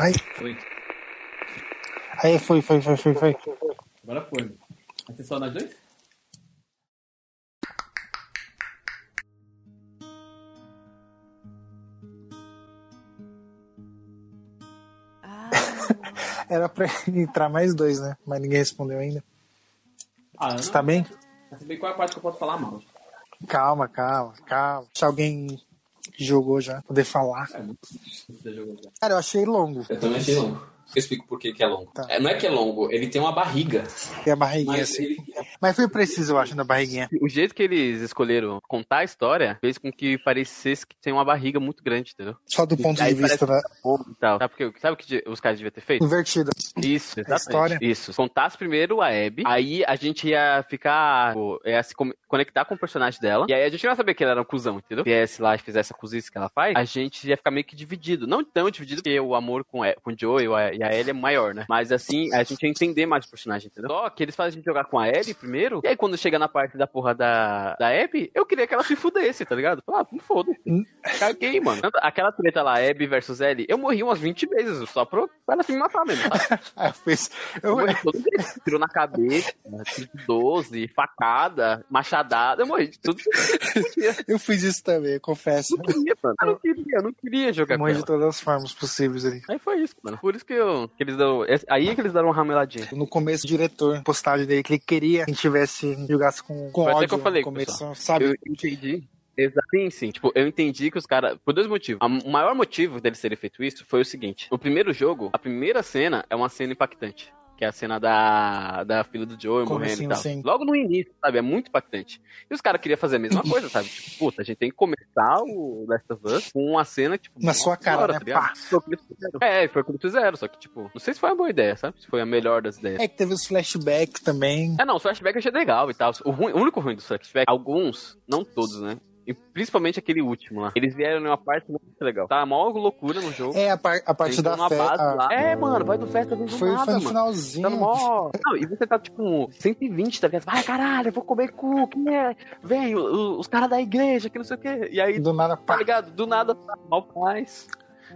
Ai. Foi. Aí, foi, foi, foi, foi, foi. Agora foi. Vai ser só nós dois? Era pra entrar mais dois, né? Mas ninguém respondeu ainda. Ah, Você tá bem? Saber qual é a parte que eu posso falar mal? Calma, calma, calma. Se alguém jogou já, poder falar. É, já. Cara, eu achei longo. Eu também achei longo. Eu explico por que, que é longo. Tá. É, não é que é longo, ele tem uma barriga. E a barriguinha Mas assim. ele, Mas foi preciso, eu acho, na barriguinha. O jeito que eles escolheram contar a história fez com que parecesse que tem uma barriga muito grande, entendeu? Só do ponto de vista e tal. Sabe, porque, sabe o que os caras deviam ter feito? invertida. Isso, exatamente. história. Isso. Contasse primeiro a Abby, aí a gente ia ficar. tipo, ia se conectar com o personagem dela, e aí a gente não ia saber que ela era um cuzão, entendeu? Viesse lá e fizesse a cozice que ela faz, a gente ia ficar meio que dividido. Não tão dividido, porque o amor com, com o Joe e a, e a Ellie é maior, né? Mas assim, a gente ia entender mais o personagem, entendeu? Só que eles fazem a gente jogar com a Ellie primeiro, e aí quando chega na parte da porra da, da Abby, eu queria que ela se fudesse, tá ligado? Ah, me foda-se. Caguei, mano. Aquela treta lá, Abby versus Ellie, eu morri umas 20 vezes, só pra, pra ela se me matar mesmo, sabe? Aí eu fiz. Eu, Eu morri todo. Tirou na cabeça, tiro de 12, facada, machadada. Eu morri de tudo eu fiz isso também, eu confesso. Eu não queria, mano. Eu não queria, eu não queria jogar Eu com morri de ela. todas as formas possíveis ali. Aí foi isso, mano. Por isso que, eu, que eles dão. esse- Aí é que eles deram uma rameladinha. No começo, o diretor, postagem dele, que ele queria que a gente tivesse, jogasse com, com Foi até ódio que eu falei, no começo, pessoal. sabe? Eu entendi. Exato. Sim, sim. Tipo, eu entendi que os caras. Por dois motivos. O maior motivo deles terem feito isso foi o seguinte: no primeiro jogo, a primeira cena é uma cena impactante. Que é a cena da, da filha do Joe Como morrendo assim, e tal. Logo no início, sabe? É muito impactante. E os caras queriam fazer a mesma coisa, sabe? Tipo, puta, a gente tem que começar o Last of Us com uma cena, tipo. Na sua cara, senhora, né? tá. É, foi o que eles fizeram. Só que, tipo, não sei se foi uma boa ideia, sabe? Se foi a melhor das ideias. É que teve os flashbacks também. É, não, o flashback eu achei legal e tal. O, ruim- o único ruim dos flashbacks, alguns, não todos, né? E principalmente aquele último lá. Eles vieram numa parte muito legal. Tá mó loucura no jogo. É, a, par- a parte da festa. lá. É, mano, vai do festa do Foi, nada, no finalzinho. Tá mó... Não, e você tá tipo 120, tá ligado? Vai, caralho, eu vou comer cu, quem é? Vem, o- o- os caras da igreja, que não sei o quê. E aí, Do nada, tá ligado? Do nada, tá mal paz.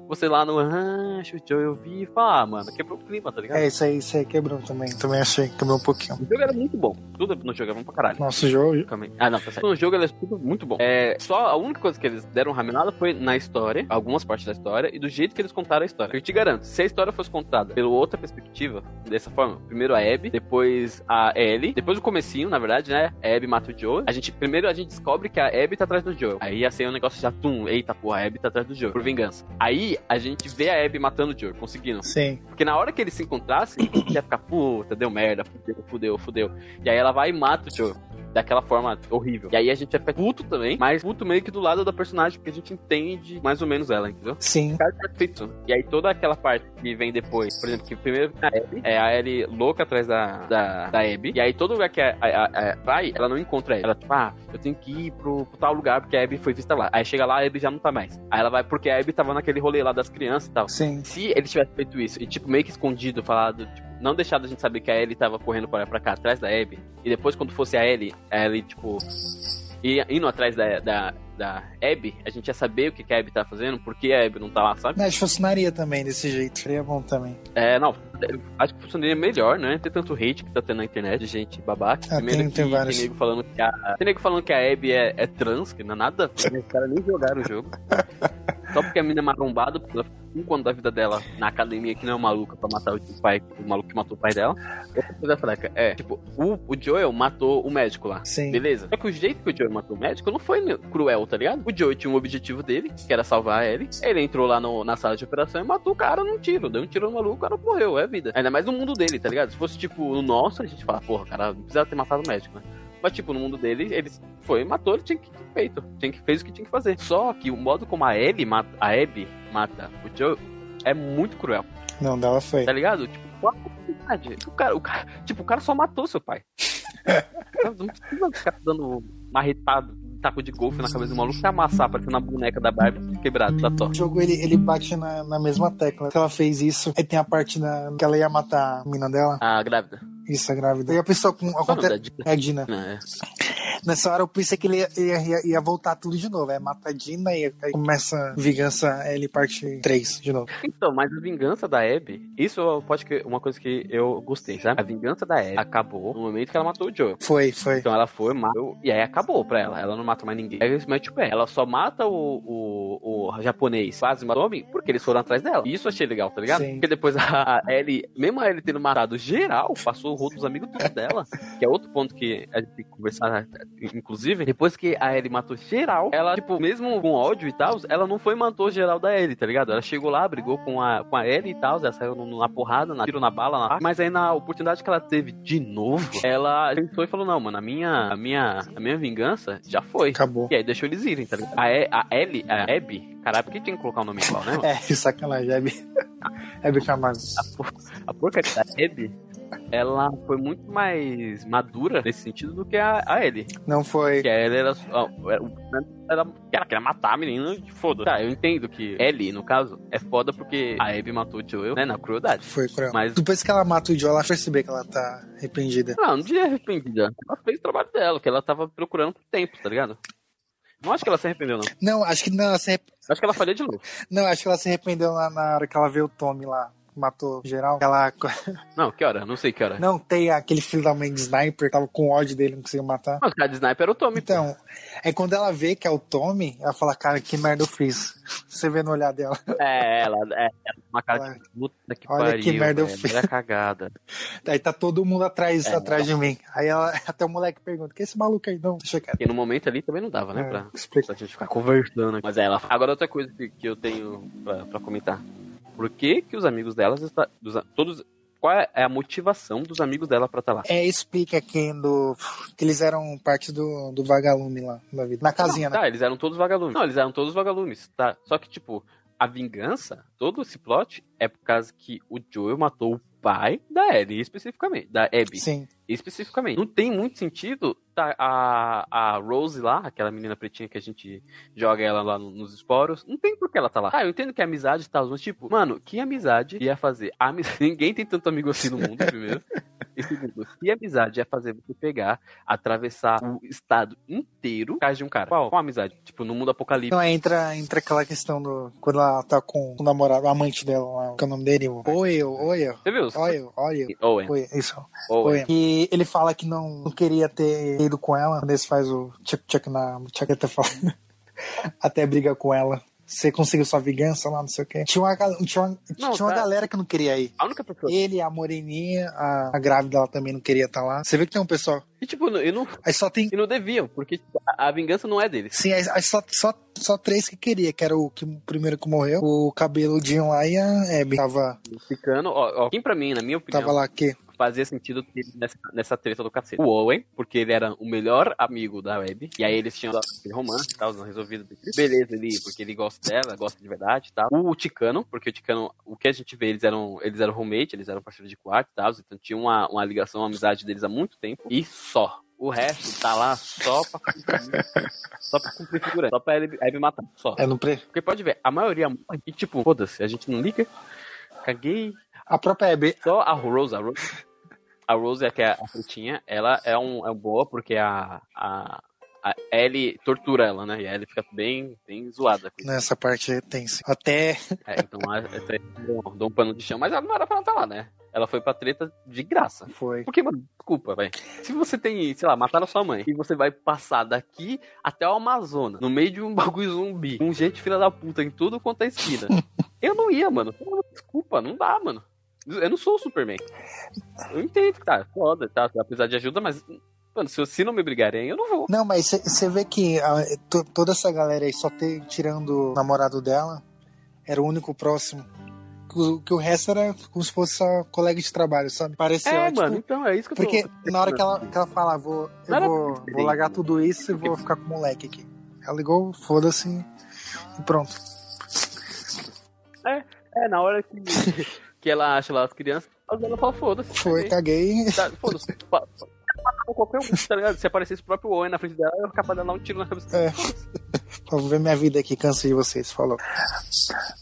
Você lá no rancho, o Joe eu vi e fala, ah, mano, quebrou o clima, tá ligado? É, isso aí, isso aí quebrou também. Também achei que quebrou um pouquinho. O jogo era muito bom. Tudo no jogo era bom pra caralho. Nosso jogo. Também. Ah, não, tá certo. No jogo é tudo muito bom. É, só a única coisa que eles deram raminada foi na história, algumas partes da história, e do jeito que eles contaram a história. Eu te garanto, se a história fosse contada pela outra perspectiva, dessa forma, primeiro a Abby, depois a Ellie, depois o comecinho, na verdade, né? A Abby mata o Joe. A gente, primeiro a gente descobre que a Abby tá atrás do Joe. Aí ia ser um negócio já, tum, eita porra, a Abby tá atrás do Joe, por vingança. Aí a gente vê a Abby matando o Joe, conseguindo. Sim. Porque na hora que eles se encontrassem, ia ficar, puta, deu merda, fudeu, fudeu, fudeu. E aí ela vai e mata o Joe. Daquela forma horrível. E aí a gente ficar puto também, mas puto meio que do lado da personagem, porque a gente entende mais ou menos ela, entendeu? Sim. Cara perfeito. E aí toda aquela parte que vem depois, por exemplo, que primeiro a Abby, é a Ellie louca atrás da, da, da Abby. E aí todo lugar que a, a, a- a- vai, ela não encontra ela. Ela, tipo, ah, eu tenho que ir pro, pro tal lugar porque a Abby foi vista lá. Aí chega lá, a Abby já não tá mais. Aí ela vai porque a Abby tava naquele rolê lá das crianças e tal. Sim. Se ele tivesse feito isso e, tipo, meio que escondido, falado, tipo, não deixado a gente saber que a Ellie tava correndo pra, pra cá, atrás da Abby, e depois, quando fosse a Ellie, a Ellie, tipo, ia, indo atrás da, da, da Abby, a gente ia saber o que, que a Abby tá fazendo, por que a Abby não tá lá, sabe? Mas funcionaria também desse jeito. Seria bom também. É, não, acho que funcionaria melhor, né? Ter tanto hate que tá tendo na internet gente babaca. Ah, Primeiro tem- que tem vários. nego falando que a. Tem nego falando que a Abby é, é trans, que não é nada. a ver, Os caras nem jogaram o jogo. Só porque a mina é marombada, porque ela ficou 5 anos da vida dela na academia que não é maluca pra matar o pai, o maluco que matou o pai dela. Outra coisa fraca é, tipo, o, o Joel matou o médico lá. Sim. Beleza? Só que o jeito que o Joel matou o médico não foi cruel, tá ligado? O Joel tinha um objetivo dele, que era salvar ele. Ele entrou lá no- na sala de operação e matou o cara num tiro. Deu um tiro no maluco, o cara morreu, é vida. Ainda mais no mundo dele, tá ligado? Se fosse, tipo, no nosso, a gente fala, porra, cara, não precisava ter matado o médico, né? Mas, tipo, no mundo dele, ele foi, matou, ele tinha que ter feito. Tinha que, fez o que tinha que fazer. Só que o modo como a Ellie mata, a Abby mata o Joe é muito cruel. Não, dela foi. Tá ligado? Tipo, qual a possibilidade? O cara, o cara, tipo, o cara só matou seu pai. Não precisa ficar dando marretado, taco de golfe na cabeça do maluco e amassar, parecendo a boneca da Barbie quebrada da O Thor. jogo ele, ele bate na, na mesma tecla. Se ela fez isso, aí tem a parte da, que ela ia matar a mina dela. A grávida. Isso, a grávida. E a pessoa com. É Acontece, é a Dina. É. Nessa hora eu pensei que ele ia, ia, ia voltar tudo de novo. É mata a Dina e aí começa Vingança L parte 3 de novo. Então, mas a vingança da Abby, isso pode que uma coisa que eu gostei, sabe? A vingança da Abby acabou no momento que ela matou o Joe. Foi, foi. Então ela foi, matou, e aí acabou pra ela. Ela não mata mais ninguém. Aí mas, tipo, é, ela só mata o, o, o japonês, quase matou homem, porque eles foram atrás dela. E isso eu achei legal, tá ligado? Sim. Porque depois a Ellie, mesmo a Ellie tendo matado geral, passou o rosto dos amigos todos dela, que é outro ponto que a gente tem que conversar, inclusive, depois que a Ellie matou geral, ela, tipo, mesmo com ódio e tal, ela não foi e matou geral da Ellie, tá ligado? Ela chegou lá, brigou com a, com a Ellie e tal, ela saiu na porrada, na tiro na bala, na... mas aí na oportunidade que ela teve de novo, ela pensou e falou, não, mano, a minha, a minha, a minha vingança já foi. Acabou. E aí deixou eles irem, tá ligado? A, e, a Ellie, a Abby, caralho, por que tinha que colocar o nome igual, né? mano? É, sacanagem. Hebe, Hebe Camargo. A porcaria da Abby, ela foi muito mais madura nesse sentido do que a, a Ellie. Não foi. Que a Ellie era. o era, ela queria matar a menina e foda. Tá, eu entendo que Ellie, no caso, é foda porque a Abby matou o Joel, né, na crueldade. Foi cruel. Mas- Depois que ela mata o Joe, ela percebe que ela tá arrependida. Não, não diria arrependida. Ela fez o trabalho dela, que ela tava procurando por tempo, tá ligado? Não acho que ela se arrependeu, não. Não, acho que não, ela se arrep... Acho que ela faria de novo. não, acho que ela se arrependeu lá na hora que ela vê o Tommy lá. Matou geral. Ela. Não, que hora? Não sei que hora. Não, tem aquele filho da mãe de sniper, tava com ódio dele, não conseguiu matar. Mas o cara de sniper era o Tommy. Então, é quando ela vê que é o Tommy, ela fala, cara, que merda eu fiz. Você vê no olhar dela. É, ela é uma cara de puta que Olha pariu. que merda eu fiz. Cagada. Aí tá todo mundo atrás, É, atrás de mim. Aí ela, até o moleque pergunta, que é esse maluco aí? Não, deixa quieto. Porque no momento ali também não dava, né? É, Pra, pra gente ficar conversando. Mas é, ela. Agora outra coisa que, que eu tenho pra, pra comentar. Por que, que os amigos delas está, dos, a- todos qual é a motivação dos amigos dela pra estar lá? É, explica aqui do. que eles eram parte do, do vagalume lá da vida. Na casinha, né? Tá, eles eram todos vagalumes. Não, eles eram todos vagalumes, tá? Só que, tipo, a vingança, todo esse plot, é por causa que o Joel matou o pai da Ellie, especificamente. Da Abby. Sim. especificamente. Não tem muito sentido tá, a, a Rose lá, aquela menina pretinha que a gente joga ela lá no- nos esporos, não tem por que ela tá lá. Ah, eu entendo que é amizade e tal, mas tipo, mano, que amizade ia fazer? Ami- Ninguém tem tanto amigo assim no mundo, primeiro. E segundo, que amizade ia fazer você pegar, atravessar o estado inteiro por causa de um cara? Qual, qual amizade? Tipo, no mundo apocalíptico. Então aí entra, entra aquela questão do. Quando ela tá com o namorado, o amante dela lá, que é o nome dele? o- Oil, Oil. Você viu? Oil, Oil. Owen. Isso. Owen. E ele fala que não, não queria ter ido com ela. Quando eles faz o tchuc na chaqueta, fala. Até briga com ela. Você conseguiu sua vingança lá, não sei o quê. Tinha uma, tinha uma, Não, tinha uma tá. galera que não queria ir. A única pessoa. Ele, a moreninha, a, a grávida, ela também não queria estar lá. Você vê que tem um pessoal. E tipo, e não, Aí só tem. e não deviam, porque tipo, a, a vingança não é deles. Sim, aí, aí só, só, só três que queria, que era o, que, o primeiro que morreu, o cabeludinho lá e a Abby. Tava, Ficando, ó, ó, quem pra mim, na minha opinião, tava lá que. Fazia sentido ter ele nessa, nessa treta do cacete. O Owen, porque ele era o melhor amigo da Web. E aí eles tinham aquele romance e tal, não resolvido. Beleza, ele, porque ele gosta dela, gosta de verdade e tal. O Ticano, porque o Ticano, o que a gente vê, eles eram, eles eram roommate, eles eram parceiros de quarto e tal. Então tinha uma, uma ligação, uma amizade deles há muito tempo. E só. O resto tá lá só pra cumprir, só pra cumprir figura, só pra ele, Abby matar, só. É, no pre... Porque pode ver, a maioria morre e tipo, foda-se, a gente não liga. Caguei, A própria Abby. só a Rose, a Rose, a Rose é que é a frutinha, ela é um é boa porque a, a, a Ellie tortura ela, né? E a Ellie fica bem, bem zoada. Nessa parte é tensa. Até. É, então a- essa aí dou, dou um pano de chão, mas ela não era pra ela estar lá, né? Ela foi pra treta de graça. Foi. Porque, mano, desculpa, velho. Se você tem, sei lá, mataram sua mãe e você vai passar daqui até o Amazonas, no meio de um bagulho zumbi, com gente filha da puta em tudo quanto é esquina, eu não ia, mano. Desculpa, não dá, mano. Eu não sou o Superman. Eu entendo que tá, foda, tá, apesar de ajuda, mas, mano, se, se não me brigarem, eu não vou. Não, mas você vê que ah, to- toda essa galera aí, só ter, tirando o namorado dela, era o único próximo. Que o, que o resto era como se fosse só colega de trabalho, sabe? Pareceu, É, tipo, mano, então é isso que eu tô Porque na hora que ela, que ela fala, vou, eu vou, vou largar tudo isso e vou ficar com o moleque aqui. Ela ligou, foda-se e pronto. É, na hora que, que ela acha lá as crianças, ela fala, foda-se. Foi, caguei. Tá, Foda-se. Qualquer um, tá ligado? Se aparecesse o próprio Owen na frente dela, eu de dar um tiro na cabeça É. Vou ver minha vida aqui, cansei de vocês, falou.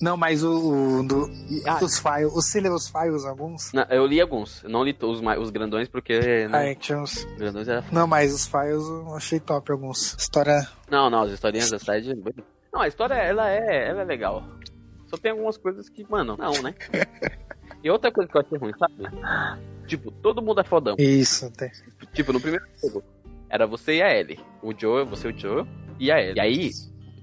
Não, mas o, o do, Ah, os files, os Syllabus Files, alguns. não, eu li alguns. Eu não li os, os grandões porque. Né, Aí tinha uns. os grandões era. Não, mas os files eu achei top alguns. História. Não, não, as historinhas da side. Não, a história, ela é, ela é legal. Só tem algumas coisas que, mano, não, né? E outra coisa que eu achei ruim, sabe? Tipo, todo mundo é fodão. Isso, tem. Tipo, no primeiro jogo, era você e a Ellie. O Joe, você e o Joe e a Ellie. E aí,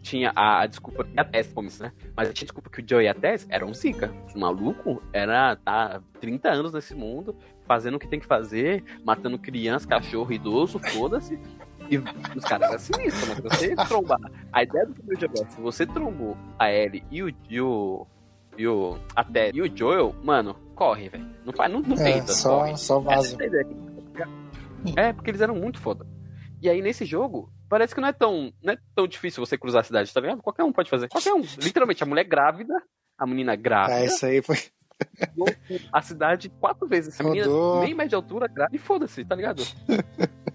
tinha a, a desculpa que a Tess, como isso, né? Mas tinha desculpa que o Joe e a Tess eram zica. O maluco era, tá, 30 anos nesse mundo, fazendo o que tem que fazer, matando criança, cachorro, idoso, foda-se. E os caras eram sinistros, mas você trombar. A ideia do primeiro jogo é, se você trombou a Ellie e o, e o, e o, a Tess e o Joel, mano, corre, velho. Não, faz, não, não É, tenta, corre. só, só vaza. Essa é porque eles eram muito foda. E aí, nesse jogo, parece que não é tão, não é tão difícil você cruzar a cidade, tá ligado? Qualquer um pode fazer. Qualquer um. Literalmente, a mulher grávida, a menina grávida, Ah, isso aí foi. a cidade quatro vezes. A menina nem média altura, grávida, e foda-se, tá ligado?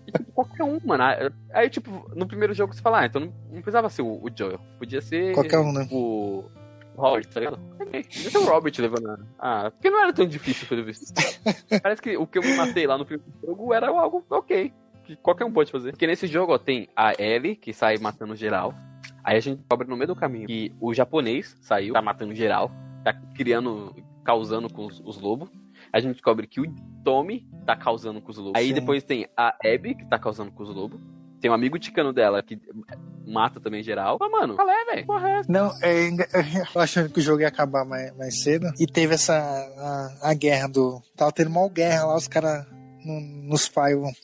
E, tipo, qualquer um, mano. Aí, tipo, no primeiro jogo você fala, ah, então não, não precisava ser o, o Joel. Podia ser Qualquer um, né? o Robert, tá ligado? Ser o Robert levando a... Ah, porque não era tão difícil, pelo visto. Parece que o que eu me matei lá no primeiro jogo era algo ok. Que qualquer um pode fazer. Porque nesse jogo, ó, tem a Ellie, que sai matando geral. Aí a gente descobre no meio do caminho que o japonês saiu, tá matando geral. Tá criando, causando com os, os lobos. A gente descobre que o Tommy tá causando com os lobos. Aí Sim. depois tem a Abby, que tá causando com os lobos. Tem um amigo ticano dela que mata também geral. Mas, mano, qual é, velho? É? Não, é, eu achando que o jogo ia acabar mais, mais cedo. E teve essa. A, a guerra do. Tava tendo mal guerra lá, os caras no, nos files.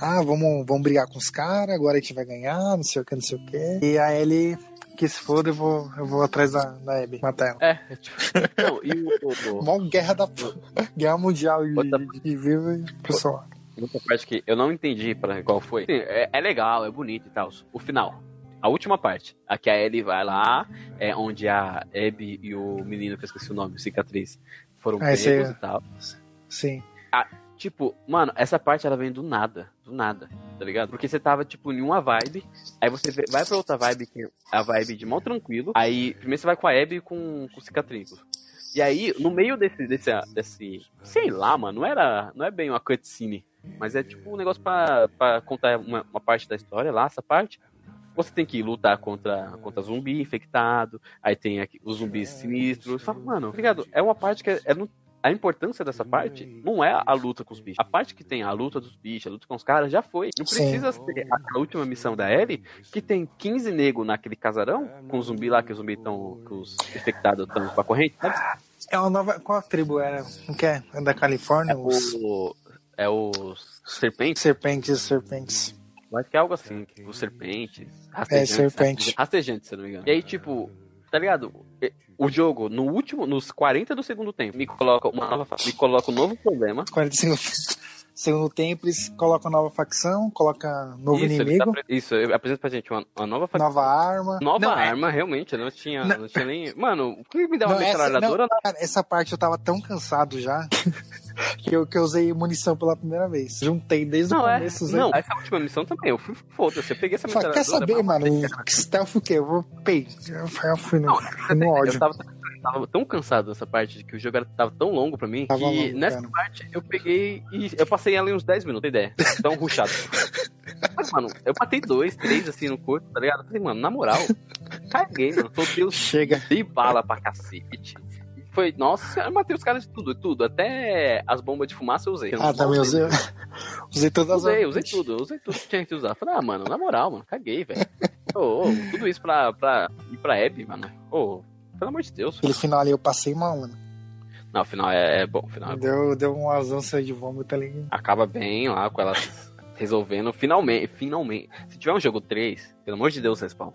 Ah, vamos, vamos brigar com os caras, agora a gente vai ganhar, não sei o que, não sei o que. E a Ellie, que se foda, eu vou, eu vou atrás da, da Abby, matar ela. É, é tipo. Não, e o. o- o- Mó guerra da. Guerra mundial e, Outra- e viva e pessoal. Outra parte que eu não entendi para qual foi. Sim, é, é legal, é bonito e tal. O final. A última parte. A que a Ellie vai lá, é onde a Abby e o menino, que eu esqueci o nome, o cicatriz, foram Ah, pegos aí. e tal. Sim. Tipo, mano, essa parte ela vem do nada. Do nada, tá ligado? Porque você tava, tipo, em uma vibe, aí você vai pra outra vibe, que é a vibe de mal tranquilo. Aí, primeiro você vai com a Abby e com, com o cicatriz. E aí, no meio desse, desse, desse. Sei lá, mano, não era. Não é bem uma cutscene. Mas é tipo um negócio pra, pra contar uma, uma parte da história lá, essa parte. Você tem que lutar contra, contra zumbi infectado. Aí tem aqui os zumbis sinistros. Você fala, mano, tá ligado? É uma parte que é, é no- a importância dessa parte não é a luta com os bichos. A parte que tem a luta dos bichos, a luta com os caras, já foi. Não Sim. precisa ser a, a última missão da Ellie, que tem 15 negros naquele casarão, com os zumbi lá, que os zumbi estão. que os infectados estão com a corrente, sabe? É uma nova. Qual a tribo era? Não quer? É da Califórnia? Os O, é os serpentes. serpentes, serpentes. Acho que é algo assim, os serpentes. É, serpente. Rastejantes, se não me engano. E aí, tipo, tá ligado? O jogo, no último, nos 40 do segundo tempo, me coloca uma nova, me coloca um novo problema. 45 segundo tempo, eles colocam nova facção, coloca novo isso, inimigo, tá, pre- isso, apresenta pra gente uma, uma nova fa- nova arma. Nova Não, é- arma, realmente, eu não tinha, Não. não. tinha nem. Mano, o que me deu uma Não, essa- metralhadora? não, cara, essa parte eu tava tão cansado já que eu, que eu usei munição pela primeira vez. Juntei desde Não, o é. começo. usei. Não, essa última missão também. Eu fui foda-se. Eu peguei essa metralhadora. quer saber, mano? Que stealth o quê? Eu vou pei. Eu eu fui no, fui no Eu ódio. tava, tava tão cansado dessa parte de que o jogo era- tava tão longo pra mim Tava que longo, nessa cara. parte eu peguei e eu passei ela em uns 10 minutos, tem ideia. Tão ruxado. Mas, mano, eu matei dois, três assim no corpo, tá ligado? Eu falei, mano, na moral, caguei, mano. Soltei os Chega. dei bala pra cacete. Foi, nossa, eu matei os caras de tudo, tudo. Até as bombas de fumaça eu usei. Ah, também usei. Usei todas as Usei, usei tudo, usei tudo que tinha que usar. Falei, ah, mano, na moral, mano, caguei, velho. Ô, ô, tudo isso pra, pra ir pra Abby, mano. Ô, pelo amor de Deus. Aquele final ali eu passei mal, mano. Não, o final é, é bom, final é bom. Deu, deu um ânsias de vômito ali. Acaba bem lá com elas resolvendo, finalmente, finalmente. Se tiver um jogo 3, pelo amor de Deus, Respawn,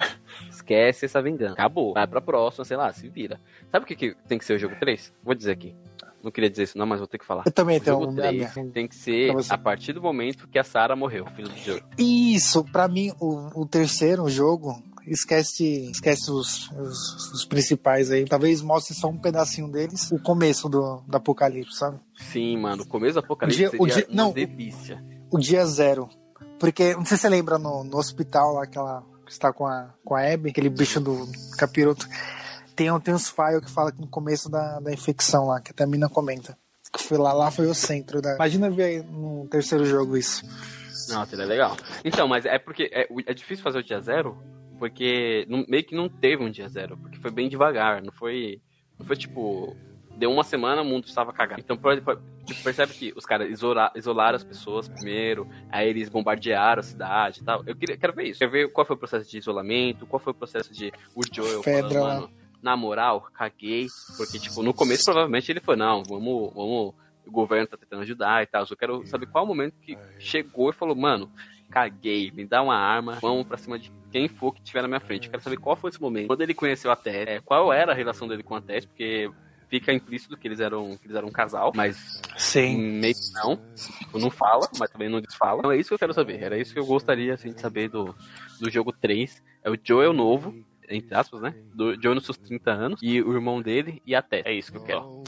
esquece essa vingança. Acabou. Vai pra próxima, sei lá, se vira. Sabe o que, que tem que ser o jogo 3? Vou dizer aqui. Não queria dizer isso não, mas vou ter que falar. Eu também tenho jogo um. 3 tem que ser a partir do momento que a Sarah morreu, filho do jogo. Isso, pra mim, o, o terceiro jogo, esquece, esquece os, os, os principais aí. Talvez mostre só um pedacinho deles, o começo do, do apocalipse, sabe? Sim, mano, o começo do apocalipse dia- o seria dia- não, o- delícia. O dia zero. Porque, não sei se você lembra no, no hospital lá, aquela que está com a, com a Abby, aquele bicho do capiroto. Tem, tem uns files que fala que no começo da, da infecção lá, que até a mina comenta. Que foi lá, lá foi o centro da. Imagina ver aí no terceiro jogo isso. Não, seria legal. Então, mas é porque é, é difícil fazer o dia zero, porque não- meio que não teve um dia zero, porque foi bem devagar, não foi. Não foi tipo. Deu uma semana, o mundo estava cagado. Então, tipo, percebe que os caras isola- isolaram as pessoas primeiro, aí eles bombardearam a cidade e tal. Eu queria, quero ver isso. Quero ver qual foi o processo de isolamento, qual foi o processo de o Joel Fedra falando, mano, na moral, caguei. Porque, tipo, no começo provavelmente ele foi, não, vamos, vamos. O governo tá tentando ajudar e tal. Eu quero saber qual o momento que chegou e falou, mano, caguei, me dá uma arma, vamos pra cima de quem for que estiver na minha frente. Eu quero saber qual foi esse momento. Quando ele conheceu a Tess, é, qual era a relação dele com a Tess, porque fica implícito que eles eram, que eles eram um casal, mas Sim. meio que não. Tipo, não fala, mas também não desfala. Então é isso que eu quero saber. Era isso que eu gostaria assim, de saber do, do jogo 3. É o Joel novo, entre aspas, né? Do Joel nos seus 30 anos, e o irmão dele e a Tess. É isso que eu quero.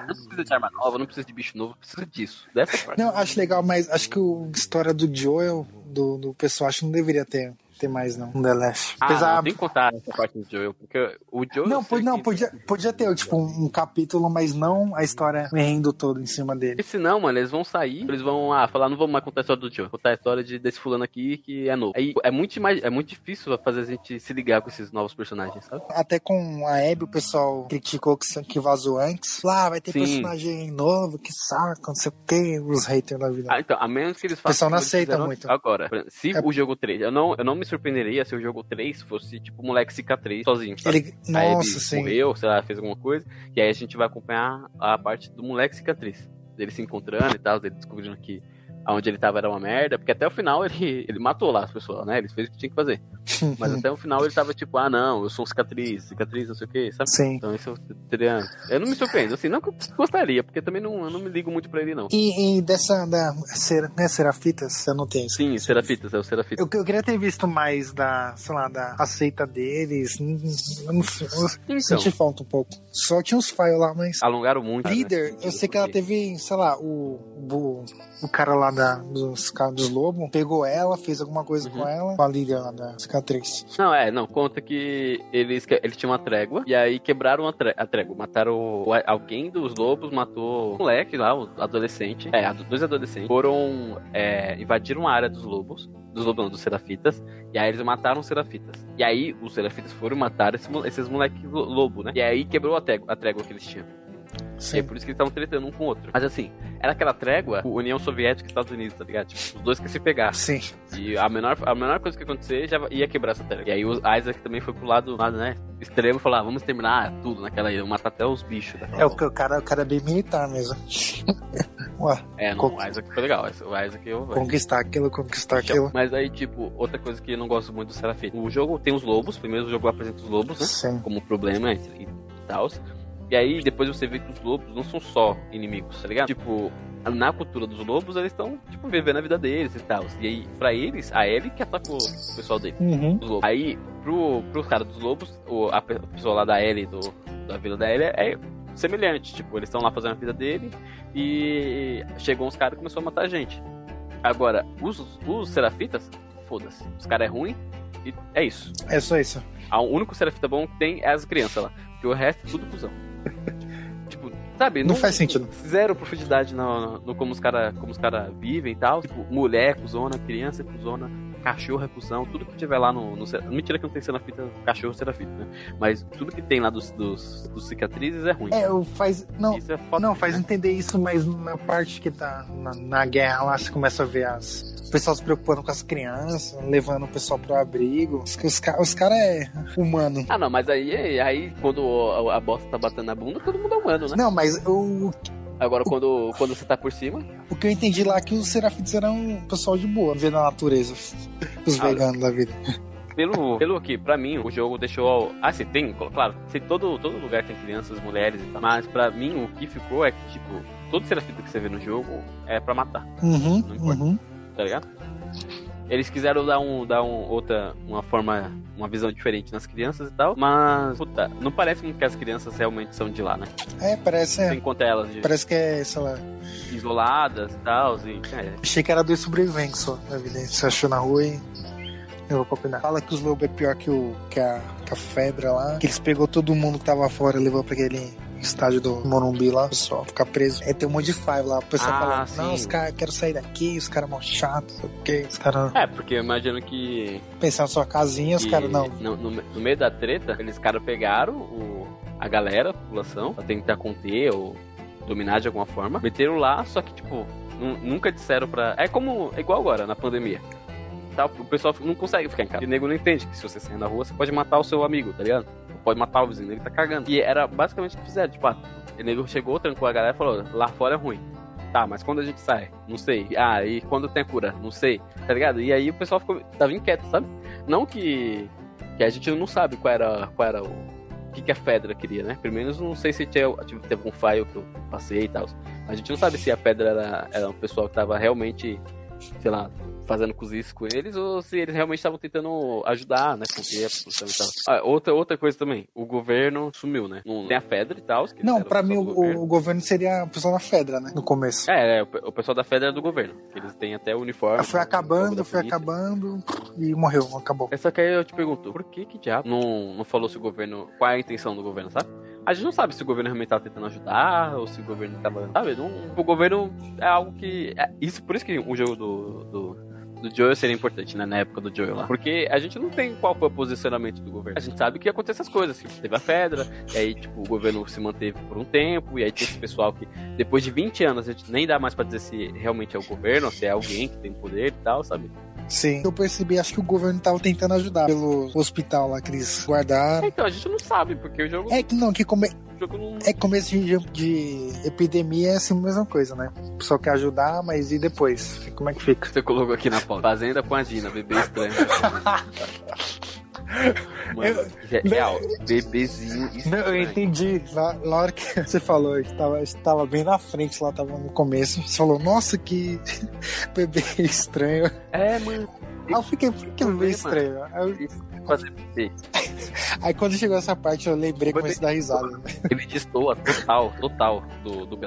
Não precisa de arma nova, não precisa de bicho novo, precisa disso. Dessa parte. Não, acho legal, mas acho que a história do Joel, do, do pessoal, acho que não deveria ter, ter mais, não. The Last. Ah, Apesar. não, tem que contar essa parte do Joel, porque o Joel... Não, pode, não que- podia, podia ter, tipo, um, um capítulo, mas não a história rendo todo em cima dele. Porque senão, mano, eles vão sair, eles vão ah, falar, não vamos mais contar a história do Joe, contar a história de, desse fulano aqui que é novo. Aí é muito, mais, é muito difícil fazer a gente se ligar com esses novos personagens, sabe? Até com a Abby, o pessoal criticou que, que vazou antes. Lá, vai ter Sim. personagem novo, que saco, não sei o que, os haters da vida. Ah, então, a menos que eles O pessoal façam. não aceita muito. Agora, se É- o jogo 3, eu não, eu não me surpreenderia se o jogo 3 fosse tipo o moleque cicatriz sozinho. Sabe? Ele, Aí ele nossa, sim. morreu, sei lá, fez alguma coisa, e aí a gente vai acompanhar a parte do moleque cicatriz. Dele se encontrando e tal, dele descobrindo que aonde ele tava era uma merda, porque até o final ele, ele matou lá as pessoas, né? Ele fez o que tinha que fazer. Mas até o final ele tava tipo, ah não, eu sou cicatriz, cicatriz, não sei o que, sabe? Sim. Então isso seria. Eu não me surpreendo, assim, não que eu gostaria, porque também não, eu não me ligo muito pra ele, não. E, e dessa, da, ser, né, Serafitas, eu não tenho isso. Sim, Serafitas, é o Serafitas. Eu, eu queria ter visto mais da, sei lá, da aceita deles. Eu não sei, eu Então, senti falta um pouco. Só tinha uns files lá, mas. alongaram muito. né? Líder, eu sei que ela teve, sei lá, o, o, o cara lá da, dos, dos lobos pegou ela, fez alguma coisa Uhum. com ela, com a lá da cicatriz. Não, é, não, conta que eles, eles tinham uma trégua, e aí quebraram a, a trégua. Mataram o- alguém dos lobos, matou o moleque lá, o adolescente. É, dois adolescentes. Foram, é, invadiram a área dos lobos, dos lobos não, dos serafitas, e aí eles mataram os serafitas. E aí os serafitas foram matar esses moleques lo- lobo, né? E aí quebrou a trégua, a trégua que eles tinham. E é Sim. por isso que eles estavam tretando um com o outro. Mas assim, era aquela trégua, União Soviética e Estados Unidos, tá ligado? Tipo, os dois que se pegaram. Sim. E a menor, a menor coisa que acontecer já ia quebrar essa tela. E aí o Isaac também foi pro lado, lado né, extremo e falou: ah, vamos terminar tudo naquela ilha, matar até os bichos. daquela É o, cara, o cara é bem militar mesmo. Ué, É, não, o Isaac foi legal. O Isaac eu. conquistar aquilo, conquistar aquilo. Mas aí, tipo, outra coisa que eu não gosto muito do Serafim. O jogo tem os lobos, primeiro o jogo apresenta os lobos, né? Sim. Como problema e tal. E aí depois você vê que os lobos não são só inimigos, tá ligado? Tipo, na cultura dos lobos, eles estão, tipo, vivendo a vida deles e tal. E aí, pra eles, a Ellie que atacou o pessoal dele. Uhum. dos lobos. Aí, pro, pro cara dos lobos, o, a pe- a pessoa lá da Ellie, do, da vila da Ellie, é semelhante. Tipo, eles estão lá fazendo a vida dele e chegou uns caras e começou a matar a gente. Agora, os, os serafitas, foda-se. Os caras é ruim e é isso. É só isso. O único serafita bom que tem é as crianças lá. Porque o resto é tudo cuzão. tipo, sabe? Não faz sentido. Zero profundidade no, no como os caras cara vivem e tal. Tipo, mulher, cuzona, criança, cuzona, cachorro é cuzão. Tudo que tiver lá no, no. Mentira que não tem serafita, cachorro serafita, né? Mas tudo que tem lá dos, dos, dos cicatrizes é ruim. É, faz. Não, é não, faz entender isso, mas na parte que tá na, na guerra lá, você começa a ver as. O pessoal se preocupando com as crianças, levando o pessoal pro abrigo. Os, os, os caras é humano. Ah, não, mas aí, aí quando a, a bosta tá batendo na bunda, todo mundo é humano, né? Não, mas o, Agora, quando, quando você tá por cima, o que eu entendi lá é que os serafitas eram um pessoal de boa, vendo a natureza. Os Ah, veganos da vida. Pelo, pelo que, pra mim, o jogo deixou. Ah, sim, tem, claro, se todo, todo lugar tem crianças, mulheres e tal. Mas pra mim, o que ficou é que, tipo, todo serafita que você vê no jogo é pra matar, Uhum, Não importa. uhum. Tá ligado? Eles quiseram dar um, dar um outra, uma forma, uma visão diferente nas crianças e tal, mas, puta, não parece que as crianças realmente são de lá, né? É, parece, Você é, encontra elas de- parece que é, sei lá. isoladas e tal, e, é, Achei que era dois sobreviventes só da vida. Você achou na rua e Levou pra cuidar. Fala que os lobos é pior que, o, que, a, que a febre lá. Que eles pegou todo mundo que tava fora e levou pra aquele estádio do Morumbi lá, só ficar preso. Aí tem um monte de five lá, o pessoal Ah, falando, sim. não, os caras quero sair daqui, os caras mó chatos, sei o quê. Os caras É, porque eu imagino que. pensando na sua casinha, os que caras não. No, no- no meio da treta, eles caras pegaram o, a galera, a população, pra tentar conter ou dominar de alguma forma. Meteram lá, só que, tipo, nu- nunca disseram pra. É como. É igual agora, na pandemia. Tá, o pessoal não consegue ficar em casa. E o nego não entende que se você sair na rua, você pode matar o seu amigo, tá ligado? Pode matar o vizinho, ele tá cagando. E era basicamente o que fizeram. Tipo, ah, o nego chegou, trancou a galera e falou: lá fora é ruim. Tá, mas quando a gente sai? Não sei. Ah, e quando tem a cura? Não sei. Tá ligado? E aí o pessoal ficou, tava inquieto, sabe? Não que, que a gente não sabe qual era, qual era o, que, que a Fedra queria, né? Pelo menos não sei se tinha, tipo, teve algum file que eu passei e tal. A gente não sabe se a Fedra era, era um pessoal que tava realmente, sei lá, fazendo cozice com eles ou se eles realmente estavam tentando ajudar, né? Conter a e. Ah, outra, outra coisa também, o governo sumiu, né? Não tem a Fedra e tal. Não, pra mim o, governo. o governo seria a pessoa na Fedra, né? No começo. É, é, o pe- o pessoal da Fedra é do governo. que Eles têm até o uniforme. Foi acabando, da foi acabando e morreu, acabou. Só que aí eu te pergunto, por que que diabo não, não falou se o governo. Qual é a intenção do governo, sabe? A gente não sabe se o governo realmente tava tentando ajudar ou se o governo tava. Sabe? Não, o governo é algo que. é isso, por isso que o jogo do. do do Joel seria importante, né? Na época do Joel lá. Porque a gente não tem qual foi o posicionamento do governo. A gente sabe que acontece essas coisas. Tipo, teve a Fedra, e aí, tipo, o governo se manteve por um tempo, e aí tem esse pessoal que, depois de 20 anos, a gente nem dá mais pra dizer se realmente é o governo, se é alguém que tem poder e tal, sabe? Sim. Eu percebi, acho que o governo tava tentando ajudar pelo hospital lá que eles guardaram. Então, a gente não sabe, porque o jogo, É que não, que come... não. é começo de, de epidemia é assim a mesma coisa, né? O pessoal quer ajudar, mas e depois? Como é que fica? Você colocou aqui na pauta. Fazenda com a Gina, bebê estranho. Mano, real, bebezinho Não, estranho. eu entendi. Na, na hora que você falou, eu tava, tava bem na frente, lá tava no começo. Você falou, nossa, que bebê estranho. É, mano. Aí eu fiquei, por que bebê estranho? Aí, Fazer bebê. aí quando chegou essa parte, eu lembrei comecei a dar risada. né? Ele destoa total, total do, do.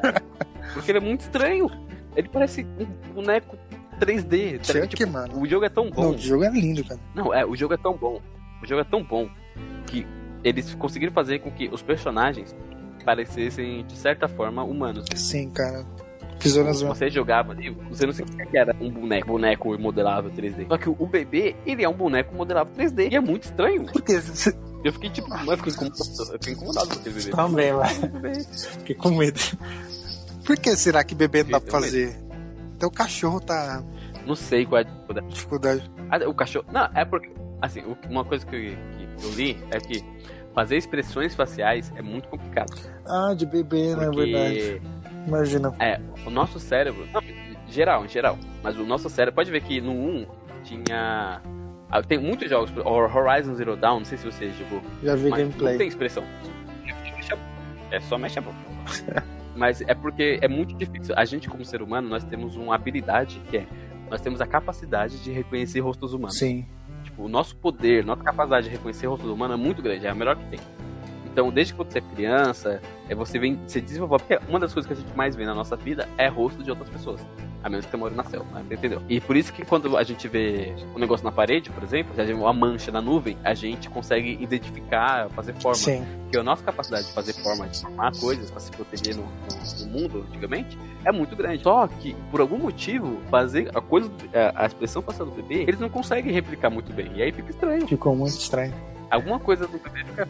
Porque ele é muito estranho. Ele parece um boneco 3D. tá Tipo, mano. o jogo é tão Não, bom. o jogo é lindo, cara. Não, é, o jogo é tão bom. O jogo é tão bom que eles conseguiram fazer com que os personagens parecessem, de certa forma, humanos. Sim, cara. Fizeram as Você jogava ali, você não sentia que era um boneco, boneco modelável 3D. Só que o bebê, ele é um boneco modelável 3D. E é muito estranho. Por quê? Você Eu fiquei tipo, mano, eu fiquei incomodado, eu fiquei incomodado com aquele bebê. também, mano. Fiquei com medo. Por que será que bebê não dá pra fazer? Então o cachorro tá Não sei qual é a dificuldade. dificuldade. Ah, o cachorro. Não, é porque. Assim, uma coisa que eu, que eu li é que fazer expressões faciais é muito complicado. Ah, de bebê, né? Porque Verdade. Imagina. É, o nosso cérebro. Não, geral, em geral. Mas o nosso cérebro. Pode ver que no 1 tinha. ah, Tem muitos jogos. Horizon Zero Dawn, não sei se você jogou. Já vi Mas não gameplay. tem expressão. É só mexe a boca. Mas é porque é muito difícil. A gente, como ser humano, nós temos uma habilidade que é. Nós temos a capacidade de reconhecer rostos humanos. Sim. O nosso poder, nossa capacidade de reconhecer rostos humanos é muito grande, é a melhor que tem. Então, desde que você é criança, é você vem se desenvolver. Porque uma das coisas que a gente mais vê na nossa vida é rosto de outras pessoas. A menos que você mora na selva, né? entendeu? E por isso que quando a gente vê um negócio na parede, por exemplo, uma mancha na nuvem, a gente consegue identificar, fazer forma. Sim. Porque a nossa capacidade de fazer forma, de formar coisas para se proteger no, no- no mundo, antigamente, é muito grande. Só que, por algum motivo, fazer a coisa, a, a expressão facial do bebê, eles não conseguem replicar muito bem. E aí fica estranho. Ficou muito estranho. Alguma coisa do bebê fica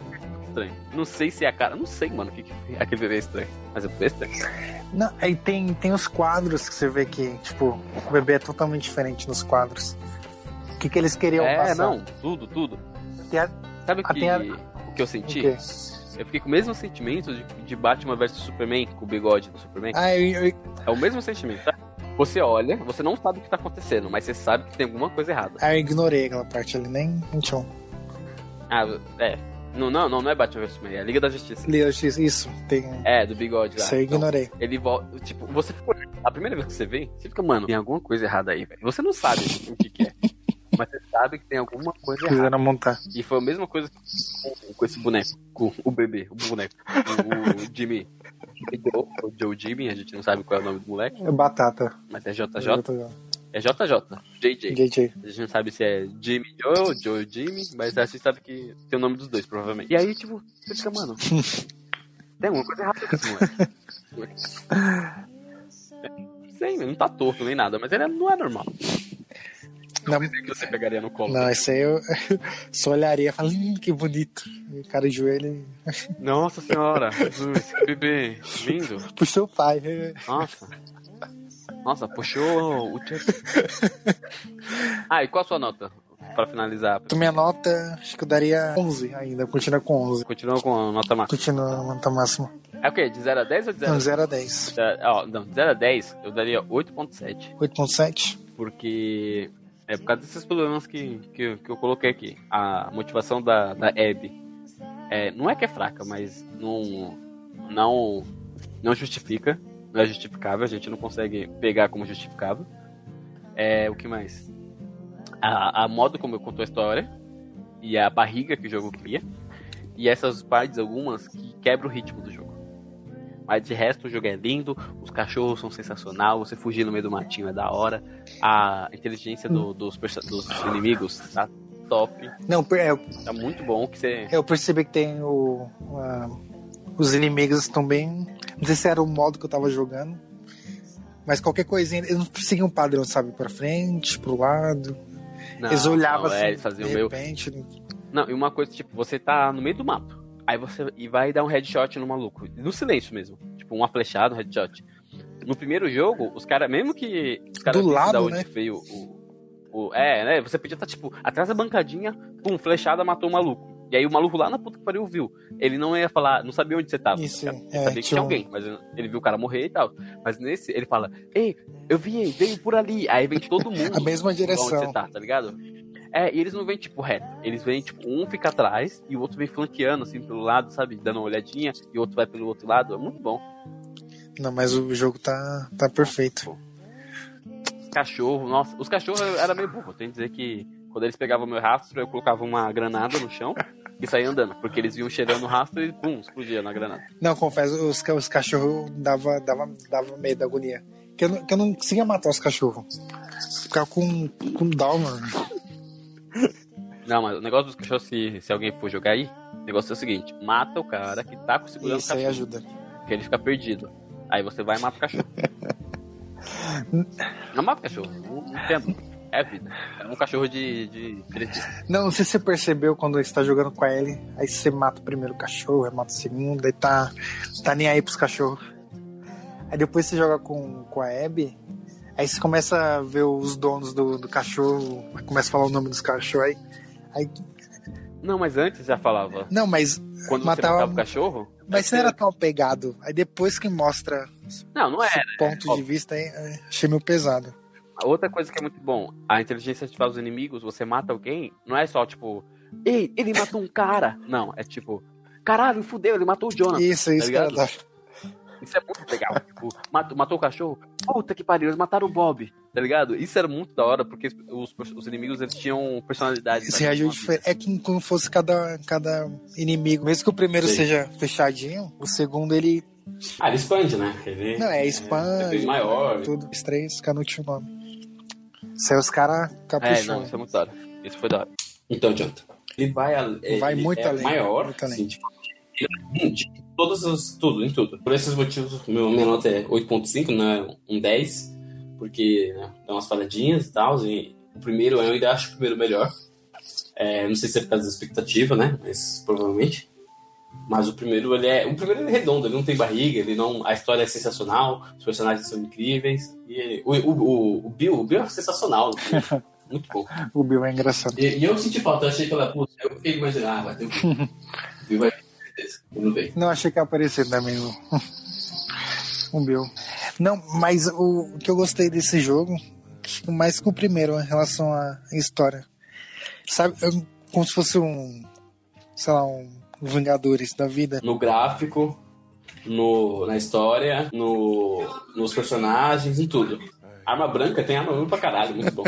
estranho. Não sei se é a cara, não sei, mano, o que, que aquele bebê é estranho. Mas o bebê é estranho. Não, aí tem, tem os quadros que você vê que, tipo, o bebê é totalmente diferente nos quadros. O que, que eles queriam É, passar? não, tudo, tudo. A- Sabe o que, a- o que eu senti? Eu fiquei com o mesmo sentimento de, de Batman vs Superman, com o bigode do Superman. Ah, eu, É o mesmo sentimento, tá? Você olha, você não sabe o que tá acontecendo, mas você sabe que tem alguma coisa errada. ah, eu ignorei aquela parte ali, nem, nem tinha um. Ah, é. Não, não, não, não é Batman vs Superman, é Liga da Justiça. Li- eu disse, Isso, tem. É, do bigode lá. Isso eu Então, ignorei. ele volta. Tipo, você ficou. A primeira vez que você vê, você fica, mano, tem alguma coisa errada aí, velho. Você não sabe o que, que é. Mas você sabe que tem alguma coisa errada. Fizeram montar. E foi a mesma coisa com, com esse boneco, com o bebê, o boneco, o, o Jimmy. O Joe, o Joe Jimmy, a gente não sabe qual é o nome do moleque, É batata. mas é JJ. Eu tô- É JJ, JJ. JJ. A gente não sabe se é Jimmy Joe ou Joe Jimmy, mas a gente sabe que tem o nome dos dois, provavelmente. E aí, tipo, você fica, mano. tem alguma coisa errada com esse moleque. Não sei, não tá torto nem nada, mas ele é- não é normal. Não, que você pegaria no colo. não, esse aí eu só olharia e falaria, hum, que bonito. E o cara de joelho e Nossa senhora, Jesus, que bebê lindo. puxou o pai. Nossa. Nossa, puxou o. Ah, e qual a sua nota? Pra finalizar. Minha nota, acho que eu daria 11 ainda, continua com 11. Continua com a nota máxima. Continua a nota máxima. É o quê? De 0 a 10 ou de 0 Não, a 0 a 10. Ó, não, de 0 a 10 eu daria 8.7. 8.7? Porque é por causa desses problemas que, que, que eu coloquei aqui. A motivação da, da Abby é, não é que é fraca, mas não, não, não justifica. Não é justificável, a gente não consegue pegar como justificável. É, o que mais? A, a modo como eu contou a história e a barriga que o jogo cria. E essas partes, algumas, que quebram o ritmo do jogo. Mas de resto, o jogo é lindo, os cachorros são sensacional, você fugir no meio do matinho é da hora, a inteligência do- dos, dos inimigos tá top, Não, é, tá muito bom que você. eu percebi que tem o. a- os inimigos estão bem. Não sei se era o modo que eu tava jogando. Mas qualquer coisinha, eles não seguiam um padrão, sabe? Pra frente, pro lado. Não, eles olhavam não, assim, é, eles faziam de meio. repente. Não, e uma coisa, tipo, você tá no meio do mato. Aí você e vai dar um headshot no maluco. No silêncio mesmo. Tipo, uma flechada, um headshot. No primeiro jogo, os caras, mesmo que os caras Do lado, né? veio o, o. É, né? Você podia estar, tipo, atrás da bancadinha, pum, flechada, matou o maluco. E aí o maluco lá na puta que pariu viu. Ele não ia falar, não sabia onde você tava. Isso, tá ligado? é, Ele sabia que tinha alguém, mas ele viu o cara morrer e tal. Mas nesse, ele fala, ei, eu vi, ele veio por ali. Aí vem todo mundo. A mesma Onde você direção. tá, tá ligado? É, e eles não vêm, tipo, reto. Eles vêm, tipo, um fica atrás e o outro vem flanqueando, assim, pelo lado, sabe? Dando uma olhadinha e o outro vai pelo outro lado. É muito bom. Não, mas o jogo tá, tá perfeito. Cachorro, nossa. Os cachorros era meio burro. Tenho que dizer que quando eles pegavam meu rastro, eu colocava uma granada no chão e saía andando. Porque eles vinham cheirando o rastro e, pum, explodia na granada. Não, confesso, os, os cachorros dava, dava, dava medo, agonia. Que eu, não, que eu não conseguia matar os cachorros. Ficava com, com dó, mano. Não, mas o negócio dos cachorros, se, se alguém for jogar aí, o negócio é o seguinte: mata o cara que tá segurando o Isso aí ajuda. Porque ele fica perdido. Aí você vai e mata o cachorro. não mata o cachorro, não entendo. É vida. É um cachorro de, de. Não, não sei se você percebeu quando você tá jogando com a Ellie, aí você mata o primeiro cachorro, aí mata o segundo, aí tá, tá nem aí pros cachorros. Aí depois você joga com, com a Abby, aí você começa a ver os donos do, do cachorro, começa a falar o nome dos cachorros aí. aí Não, mas antes já falava. não, mas, Quando Matava- você matava o cachorro. mas você não era tão apegado. Aí depois que mostra Não, não esse era. ponto de óbvio. vista aí achei meio pesado. Outra coisa que é muito bom, a inteligência artificial dos inimigos, você mata alguém, não é só tipo, ei, ele matou um cara. Não, é tipo, caralho, fudeu, ele matou o Jonathan. Isso, isso, ligado? cara. Isso é muito legal. tipo, matou, matou o cachorro, puta que pariu, eles mataram o Bob, tá ligado? Isso era muito da hora, porque os, os inimigos eles tinham personalidade. Esse reagiu diferente. É que como fosse cada, cada inimigo. Mesmo que o primeiro Sim. seja fechadinho, o segundo ele. Ah, ele expande, né? Ele Não, é é expande. bem maior. Tudo. Os três, fica no último nome. Isso aí os caras É, capricham. não, isso é muito da hora. Isso foi da hora. Então, Jonathan, ele vai, a- Vai ele muito é além, maior, muito além. assim, tipo, de todas as, tudo, em tudo. Por esses motivos, meu, minha nota é 8.5, não é um 10, porque né, dá umas falhadinhas e tal, e o primeiro, eu ainda acho o primeiro melhor. É, não sei se é por causa da expectativa, né, mas provavelmente. Mas o primeiro, ele é, o primeiro ele é redondo, ele não tem barriga, ele não, a história é sensacional, os personagens são incríveis, e ele- o, o, o, o Bill, o Bill é sensacional, muito bom. O Bill é engraçado. E, e eu senti falta, eu achei que ela, putz, eu fiquei imaginando, ah, vai ter o Bill. O Bill vai ter certeza. Não veio. Não achei que ia aparecer também o, o Bill. Não, mas o, o que eu gostei desse jogo, mais que o primeiro, em relação à história. Sabe, eu- como se fosse um, sei lá, um Vingadores da vida. No gráfico, no, na história, no, nos personagens, em tudo. Arma branca tem arma branca pra caralho, muito bom.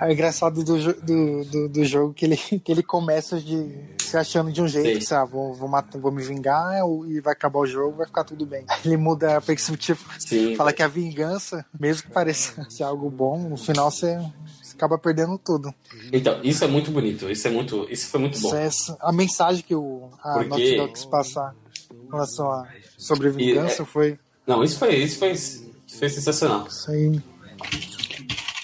É engraçado do, do, do, do jogo que ele, que ele começa de se achando de um jeito, Sim. ah, vou, vou, matar, vou me vingar e vai acabar o jogo, vai ficar tudo bem. Ele muda a perspectiva, Sim. fala que a vingança, mesmo que pareça ser algo bom, no final você, você acaba perdendo tudo. Então, isso é muito bonito. Isso é muito. Isso foi muito bom. Isso é essa- a mensagem que o, a Porque- Naughty Dog quis passar em relação a sobre vingança foi Não, isso foi, isso foi, foi sensacional. isso aí.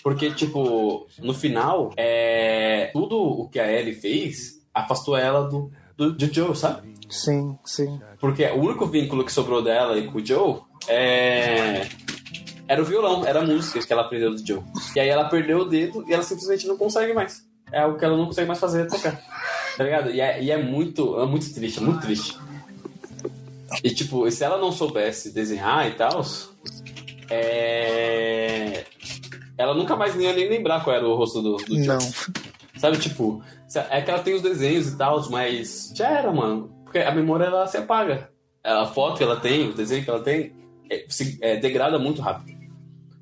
Porque, tipo, no final, é, tudo o que a Ellie fez afastou ela do, do, do Joe, sabe? Sim, sim. Porque o único vínculo que sobrou dela e com o Joe é... era o violão, era a música que ela aprendeu do Joe. E aí ela perdeu o dedo e ela simplesmente não consegue mais. É algo que ela não consegue mais fazer, tocar. Tá ligado? E é, e é muito, é muito triste, é muito triste. E tipo, se ela não soubesse desenhar e tal, é... ela nunca mais ia nem lembrar qual era o rosto do, do Joe. Não. Sabe, tipo, é que ela tem os desenhos e tal, mas já era, mano. Porque a memória ela se apaga. A foto que ela tem, o desenho que ela tem, é, se, é, degrada muito rápido.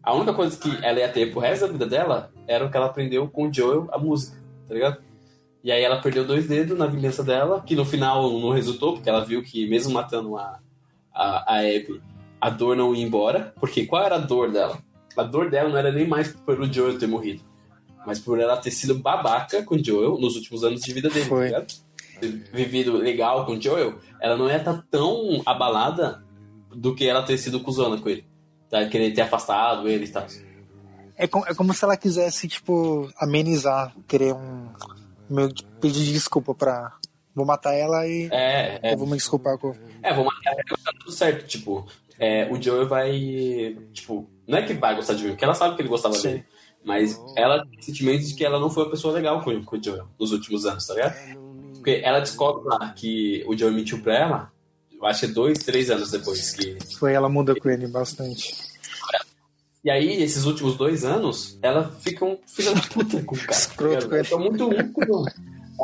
A única coisa que ela ia ter pro resto da vida dela era o que ela aprendeu com o Joel, a música, tá ligado? E aí ela perdeu dois dedos na vingança dela, que no final não resultou, porque ela viu que mesmo matando a, a, a Abby, a dor não ia embora. Porque qual era a dor dela? A dor dela não era nem mais pelo Joel ter morrido, mas por ela ter sido babaca com o Joel nos últimos anos de vida dele, Foi. tá ligado? Vivido legal com o Joel, ela não ia estar tão abalada do que ela ter sido cuzona com ele. Tá? Querer ter afastado ele e tal. É, com- é como se ela quisesse, tipo, amenizar, querer um. meio pedir desculpa pra. Vou matar ela e É, é, eu vou me desculpar com. É, vou matar ela, tá tudo certo. Tipo, é, o Joel vai. Tipo, não é que vai gostar de mim, porque ela sabe que ele gostava Sim. dele. Mas ela tem sentimentos de que ela não foi uma pessoa legal com, com o Joel nos últimos anos, tá ligado? Porque ela descobre lá que o Joel mentiu pra ela, acho que é dois, três anos depois que. Foi ela muda com ele bastante. E aí, esses últimos dois anos, ela fica um filho da puta com o cara. Escroto tá com ele. Ela tá muito.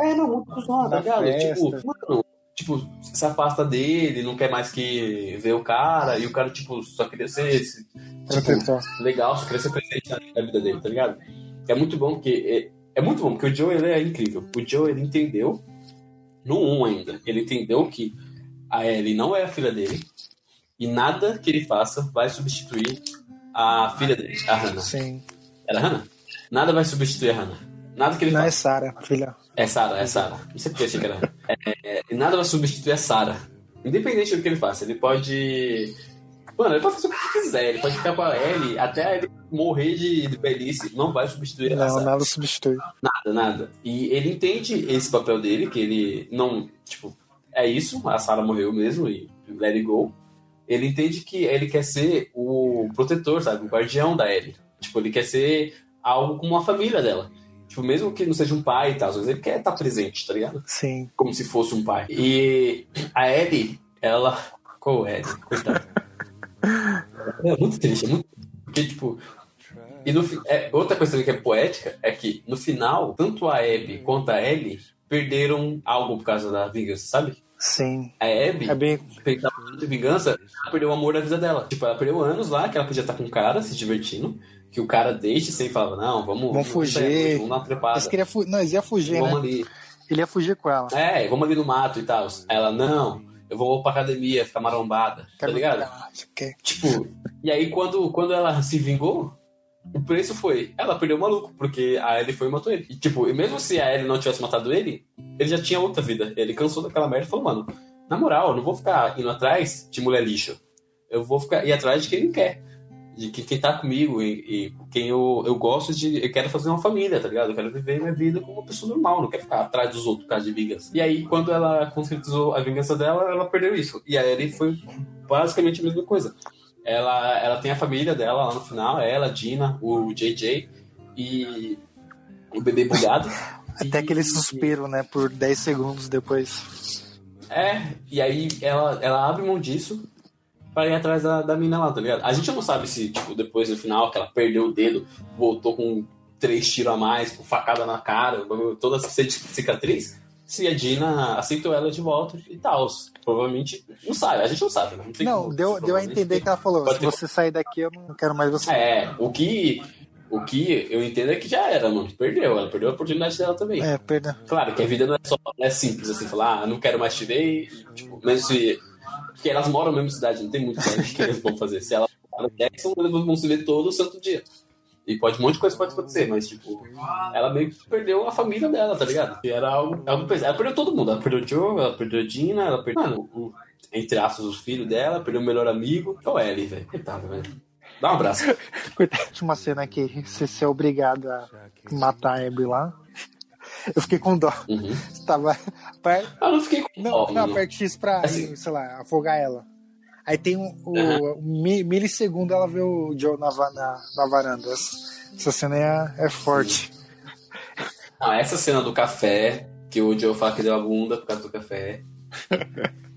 É, não, muito cuzão, tá ligado? Tipo, mano, tipo, se afasta dele, não quer mais que ver o cara, e o cara, tipo, só queria ser esse, tipo, legal, só queria ser presente na na vida dele, tá ligado? É muito bom porque. É, é muito bom, porque o Joe ele é incrível. O Joe ele entendeu, no 1 ainda, ele entendeu que a Ellie não é a filha dele, e nada que ele faça vai substituir a filha dele, a Hannah. Sim. Era a Hannah? Nada vai substituir a Hannah. Nada que ele Não é. Sara, filha. É Sarah, é Sarah. Não sei porque eu achei que era. Hannah. É, é, nada vai substituir a Sarah. Independente do que ele faça, ele pode. Mano, ele pode fazer o que ele quiser. Ele pode ficar com a Ellie até ele morrer de, de velhice. Não vai substituir a Não, Sarah. nada substitui. Nada, nada. E ele entende esse papel dele, que ele não. Tipo, é isso, a Sarah morreu mesmo e let it go. Ele entende que ele quer ser o protetor, sabe? O guardião da Ellie. Tipo, ele quer ser algo como a família dela. Tipo, mesmo que não seja um pai e tal, mas ele quer estar presente, tá ligado? Sim. Como se fosse um pai. E a Ellie, ela. Qual é? Coitada. É muito triste, é muito. Porque, tipo. E no, é, outra coisa que é poética é que no final, tanto a Abby quanto a Ellie perderam algo por causa da vingança, sabe? Sim. A Abby, É bem. pensava tanto em vingança, ela perdeu o amor da vida dela. Tipo, ela perdeu anos lá, que ela podia estar com o cara, se divertindo, que o cara desde sempre falava, não, vamos... Vamos fugir. Vamos dar uma trepada. Eles queriam fu... Não, eles iam fugir, Vamos né? ali. Ele ia fugir com ela. É, vamos ali no mato e tal. Ela, não, eu vou pra academia, ficar marombada, tá Quero ligado? pegar, você quer. Tipo, e aí quando, quando ela se vingou, o preço foi, ela perdeu o maluco, porque a Ellie foi e matou ele. E tipo, mesmo se a Ellie não tivesse matado ele, ele já tinha outra vida. Ele cansou daquela merda e falou, mano, na moral, eu não vou ficar indo atrás de mulher lixo. Eu vou ficar ir atrás de quem ele quer. De quem tá comigo e, e quem eu, eu gosto de. Eu quero fazer uma família, tá ligado? Eu quero viver minha vida como uma pessoa normal, não quero ficar atrás dos outros por causa de vingança. E aí, quando ela concretizou a vingança dela, ela perdeu isso. E a Ellie foi basicamente a mesma coisa. Ela, ela tem a família dela lá no final, ela, Dina, o JJ e o bebê bugado. Até E- aquele suspiro, né? Por 10 segundos depois. É, e aí ela, ela abre mão disso pra ir atrás da, da mina lá, tá ligado? A gente não sabe se, tipo, depois no final, que ela perdeu o dedo, voltou com três tiros a mais, com facada na cara, toda essa cicatriz, se a Dina aceitou ela de volta e tal. Provavelmente, não sabe, a gente não sabe, né? tem Não, como- deu, deu a entender que ela falou: se ter- você sair daqui, eu não quero mais você. É, o que O que eu entendo é que já era, mano. Perdeu. Ela perdeu a oportunidade dela também. É, perdão. Claro que a vida não é só não é simples assim, falar, ah, não quero mais te ver tipo, mesmo se. Porque elas moram na mesma cidade, não tem muito mais o que eles vão fazer. Se elas moram no Jackson, eles vão se ver todo santo dia. E pode, um monte de coisa pode acontecer, mas, tipo, ela meio que perdeu a família dela, tá ligado? Que era algo, algo pesado. Ela perdeu todo mundo. Ela perdeu o Joe, ela perdeu a Dina, ela perdeu, mano, o, entre aspas, os filhos dela, perdeu o melhor amigo. É o Ellie, velho. Coitado, velho. Dá um abraço. Coitado. Tinha uma cena que você ser obrigado a matar a Abby lá. Eu fiquei com dó. Uhum. Tava perto. Eu não fiquei com Não, dó, não, mano. aperte X pra, Assim. sei lá, afogar ela. Aí tem um, o Aham. mi- milissegundo ela vê o Joe na, na, na varanda. Essa, cena é, é forte. Não, essa cena do café, que o Joe fala que deu a bunda por causa do café,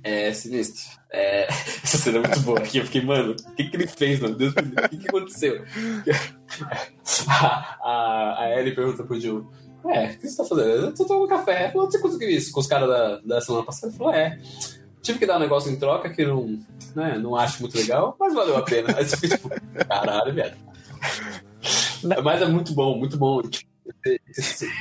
é sinistro. É, essa cena é muito boa. Aqui eu fiquei, mano, o que, que ele fez, mano? Deus o que, que aconteceu? A, a, a Ellie pergunta pro Joe. É, o que você tá fazendo? Eu tô tomando café. Você conseguiu isso com os caras da, da semana passada? Ele falou, é. Tive que dar um negócio em troca que não, né, não acho muito legal, mas valeu a pena. Aí você fica tipo, caralho, velho. Mas é muito bom, muito bom. Tipo,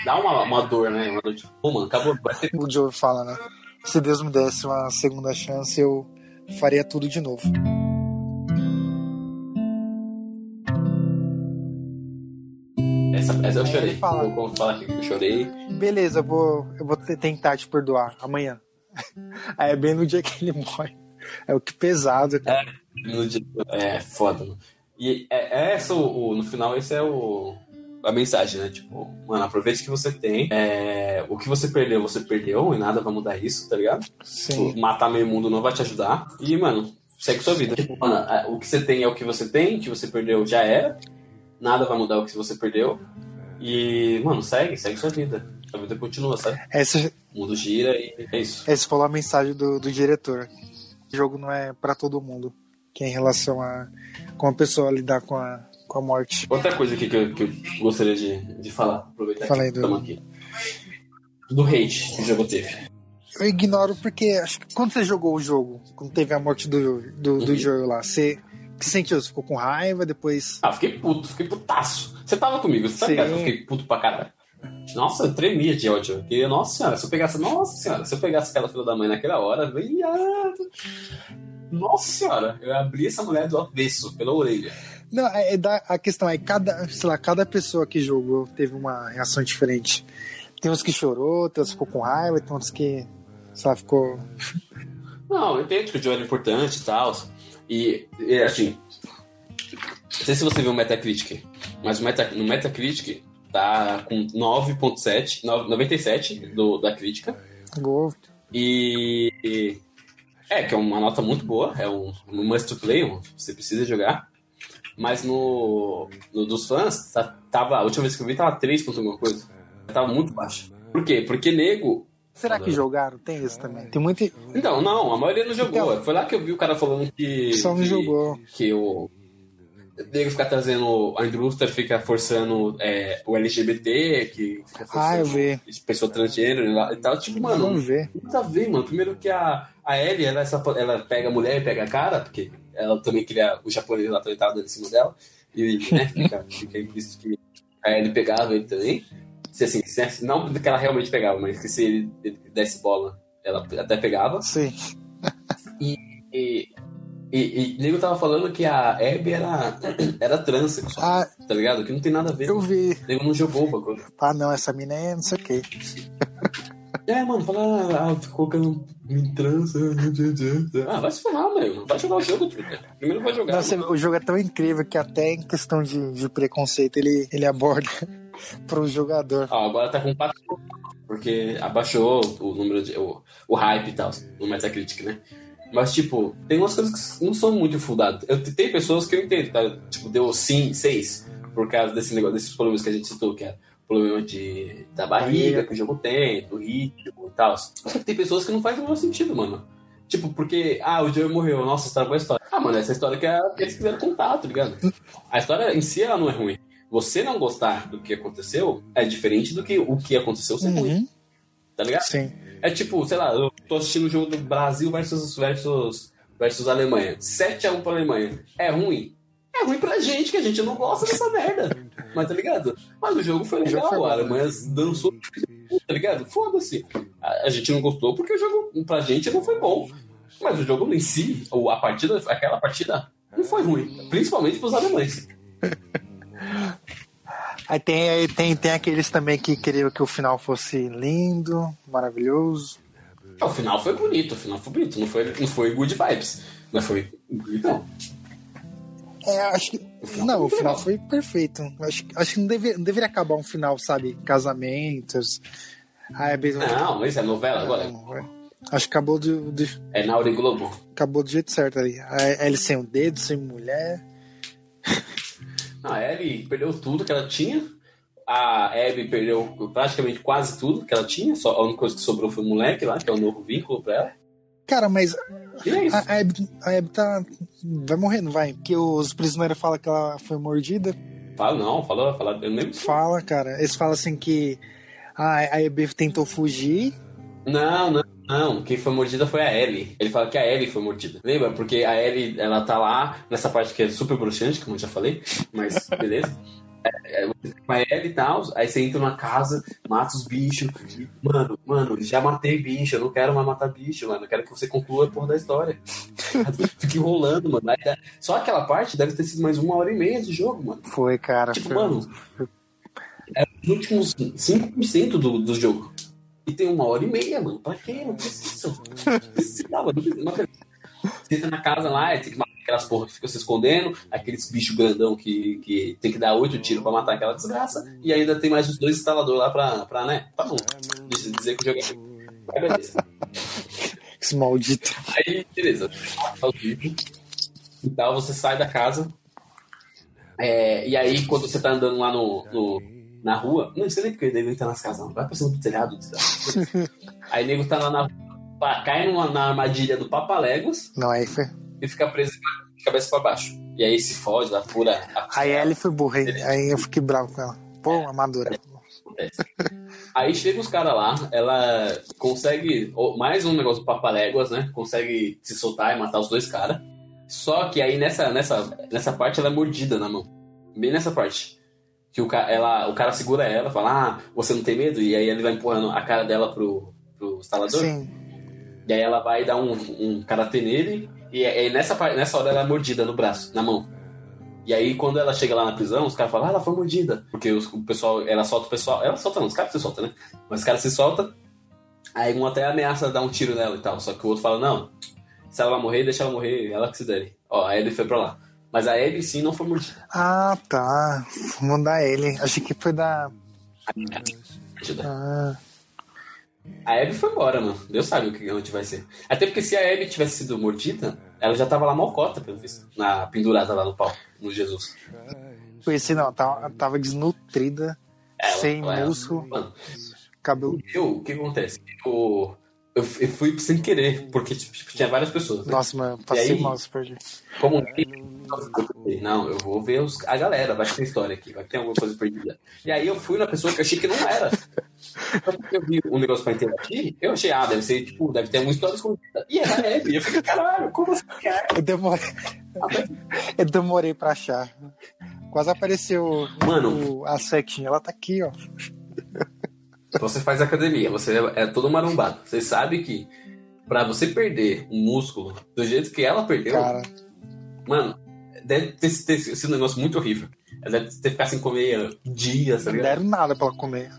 dá uma, uma dor, né? Uma dor tipo, pô, mano, acabou. Vai ter... O Joe fala, né? Se Deus me desse uma segunda chance, eu faria tudo de novo. Essa, essa eu chorei. fala. Vou vou falar aqui que eu chorei. Beleza, eu vou, eu vou te- tentar te perdoar amanhã. Aí é bem no dia que ele morre. É o que pesado, cara. Dia- É foda. E é, é essa, o, no final, esse é o. A mensagem, né? Tipo, mano, aproveite o que você tem. É, o que você perdeu, você perdeu, e nada vai mudar isso, tá ligado? Sim. Tipo, matar meio mundo não vai te ajudar. E, mano, segue sua vida. Tipo, mano, a- o que você tem é o que você tem, o que você perdeu já era. Nada vai mudar o que você perdeu. E, mano, segue, segue sua vida. A vida continua, sabe? Essa, O mundo gira e é isso. essa falou a mensagem do, do diretor. O jogo não é pra todo mundo. Que é em relação a como a pessoa lidar com a, com a morte. Outra coisa aqui que eu, que eu gostaria de, de falar, aproveitar Fala aí, que estamos aqui. Do hate que o jogo teve. Eu ignoro porque acho que quando você jogou o jogo, quando teve a morte do, do, do Uhum. Joel lá, você que sentiu? Você ficou com raiva, depois. Ah, fiquei puto, fiquei putaço. Você tava comigo, você ligado? que Eu fiquei puto pra caralho. Nossa, eu tremia de ódio. Porque, nossa senhora, se eu pegasse. Nossa senhora, se eu pegasse aquela filha da mãe naquela hora, viado. Nossa senhora, eu abri essa mulher do avesso, pela orelha. Não, é, é da, a questão é cada, sei lá, cada pessoa que jogou teve uma reação diferente. Tem uns que chorou, tem uns que ficou com raiva, tem uns que, sei lá, ficou. Não, eu entendo que o jogo é importante e tal. E, e, assim. Não sei se você viu o Metacritic, mas o no Metacritic tá com 9.7, 97 do, da crítica. E. É, que é uma nota muito boa, é um, um must play, um- você precisa jogar. Mas no, no dos fãs, tá- tava, a última vez que eu vi tava 3 ponto alguma coisa. Tava muito baixo. Por quê? Porque nego. Será que jogaram? Tem isso também. Tem muito. Então, não, a maioria não jogou. Então- Foi lá que eu vi o cara falando que. Só não que, jogou. Que o. Nego fica trazendo. A indústria fica forçando é, o LGBT, que fica Ah, eu forçando vi. pessoa transgênero e tal. Tipo, mano, ver. Nada a ver, mano. Primeiro que a, a Ellie, ela, é essa, ela pega a mulher e pega a cara, porque ela também queria o japonês lá tentado em cima dela. E, né, fica, fica implícito que a Ellie pegava ele também. Se assim, se, não que ela realmente pegava, mas que se ele, ele desse bola, ela até pegava. Sim. E, e, e, e nego tava falando que a Abby era, era transexual, Ah, tá ligado? Que não tem nada a ver. eu vi. O nego não jogou o bagulho. Ah, não, essa mina é não sei o quê. É, mano, fala, ah, ficou colocando em trança. Ah, vai se ferrar, meu. Vai jogar o jogo, Twitter. Primeiro vai jogar. Nossa, mano. o jogo é tão incrível que até em questão de, de preconceito ele, ele aborda pro jogador. Ó, agora tá com 4 porque abaixou o número de. o, o hype e tal, no Metacritic, né? Mas, tipo, tem umas coisas que não são muito fundadas. Eu, tem pessoas que eu entendo, tá? Tipo, deu sim, 6, por causa desse negócio, desses problemas que a gente citou, que é problema de, da barriga que o jogo tem, do ritmo e tal. Só que tem pessoas que não faz o menor sentido, mano. Tipo, porque, ah, o Joey morreu, nossa, estragou a história. Ah, mano, essa história que, é- que eles quiseram contar, tá ligado? A história em si, ela não é ruim. Você não gostar do que aconteceu é diferente do que o que aconteceu ser ruim, Uhum. tá ligado? Sim. É tipo, sei lá, eu tô assistindo o jogo do Brasil versus, versus, versus Alemanha. 7x1 pra Alemanha. É ruim? É ruim pra gente, que a gente não gosta dessa merda. Mas tá ligado? Mas o jogo foi legal, jogo foi a Alemanha dançou, tá ligado? Foda-se. A, a gente não gostou porque o jogo pra gente não foi bom. Mas o jogo em si, ou a partida, aquela partida, não foi ruim. Principalmente pros alemães. Aí tem, aí tem, tem aqueles também que queriam que o final fosse lindo, maravilhoso. O final foi bonito, o final foi bonito. Não foi, não foi good vibes. Mas foi bonitão. É, acho que. Não, o final foi perfeito. Acho, acho que não, deve, não deveria acabar um final, sabe? Casamentos. Ah, é bem. Não, mas é novela agora. Acho que acabou do, do, É na Globo. acabou do jeito certo ali. A Ellie sem o dedo, sem mulher. A Ellie perdeu tudo que ela tinha. A Abby perdeu praticamente quase tudo que ela tinha. Só a única coisa que sobrou foi o moleque lá, que é o novo vínculo pra ela. Cara, mas é a, a, Abby, a Abby tá. Vai morrer, não vai? Porque os prisioneiros falam que ela foi mordida. Fala, não, fala, fala. Eu nem... Fala, cara. Eles falam assim que a, a Abby tentou fugir. Não, não, não. Quem foi mordida foi a Ellie. Ele fala que a Ellie foi mordida. Lembra? Porque a Ellie, ela tá lá nessa parte que é super bruxante, como eu já falei. Mas beleza. É, é, você tem uma Ellie e tal, aí você entra numa casa, mata os bichos. Mano, mano, já matei bicho, eu não quero mais matar bicho, mano. Eu quero que você conclua a porra da história. Fica enrolando, mano. Aí, é, Só aquela parte deve ter sido mais uma hora e meia de jogo, mano. Foi, cara. Tipo, foi- mano, é os últimos 5% do, do jogo. E tem uma hora e meia, mano. Pra quê? Não precisa. Não precisava, não precisa. Não. Você entra na casa lá, e tem que matar aquelas porra que ficam se escondendo, aqueles bichos grandão que, que tem que dar oito tiros pra matar aquela desgraça, e ainda tem mais os dois instaladores lá pra, pra né? Tá bom. Deixa dizer que o jogo é. Aí, beleza. Esse maldito. Aí, beleza. Tá o vídeo. E tal, você sai da casa. É, e aí, quando você tá andando lá no, no- na rua, não sei nem porque o nego entra nas casas, não. Vai pra cima do telhado. desgraça. aí o nego tá lá na rua, cai numa, na armadilha do Papaléguas Não, aí foi. e fica preso de cabeça pra baixo. E aí se fode, lá fura a Aí a Ellie foi burra, hein? Aí eu fiquei bravo com ela. Pô, amadora. acontece. Aí chega os caras lá, ela consegue. Mais um negócio do Papaléguas, né? Consegue se soltar e matar os dois caras. Só que aí nessa, nessa, nessa parte ela é mordida na mão. Bem nessa parte. Que o, ca- ela, o cara segura ela, fala, ah, você não tem medo? E aí ele vai empurrando a cara dela pro, pro instalador. Sim. E aí ela vai dar um, um karatê nele. E aí nessa, par- nessa hora ela é mordida no braço, na mão. E aí quando ela chega lá na prisão, os caras falam, ah, ela foi mordida. Porque os- o pessoal, ela solta o pessoal. Ela solta não, os caras se soltam, né? Mas os caras se soltam. Aí um até ameaça dar um tiro nela e tal. Só que o outro fala, não, se ela morrer, deixa ela morrer, ela que se dane. Ó, a Ellie foi pra lá. Mas a Ellie sim não foi mordida. Ah, tá. Vou mandar ele. Achei que foi da. Ah, A Abby foi embora, mano. Deus sabe o que onde vai ser. Até porque se a Abby tivesse sido mordida, ela já tava lá mocota, pelo visto. Na pendurada lá no pau, no Jesus. conheci não. Tava, tava desnutrida, Ela- sem ela- músculo, Mano, cabelo. eu, o que acontece? Eu, eu, eu fui sem querer, porque tipo, tinha várias pessoas. Né? Nossa, mano, passei E aí? mal, perdi. Como não, eu vou ver os, a galera, vai ter história aqui, vai ter alguma coisa perdida. E aí eu fui na pessoa que eu achei que não era. Eu vi um negócio pra interagir, eu achei, ah, deve ser, tipo, deve ter uma história escondida. E era a Abby. Eu fiquei, caralho, como assim, cara? Eu demorei, eu demorei pra achar. Quase apareceu Mano. o- a setinha. Ela tá aqui, ó. Você faz academia, você é, todo marombado. Você sabe que pra você perder um músculo do jeito que ela perdeu, Cara, mano, deve ter, ter sido um negócio muito horrível. Ela deve ter ficado sem comer dias, tá não deram nada pra ela comer.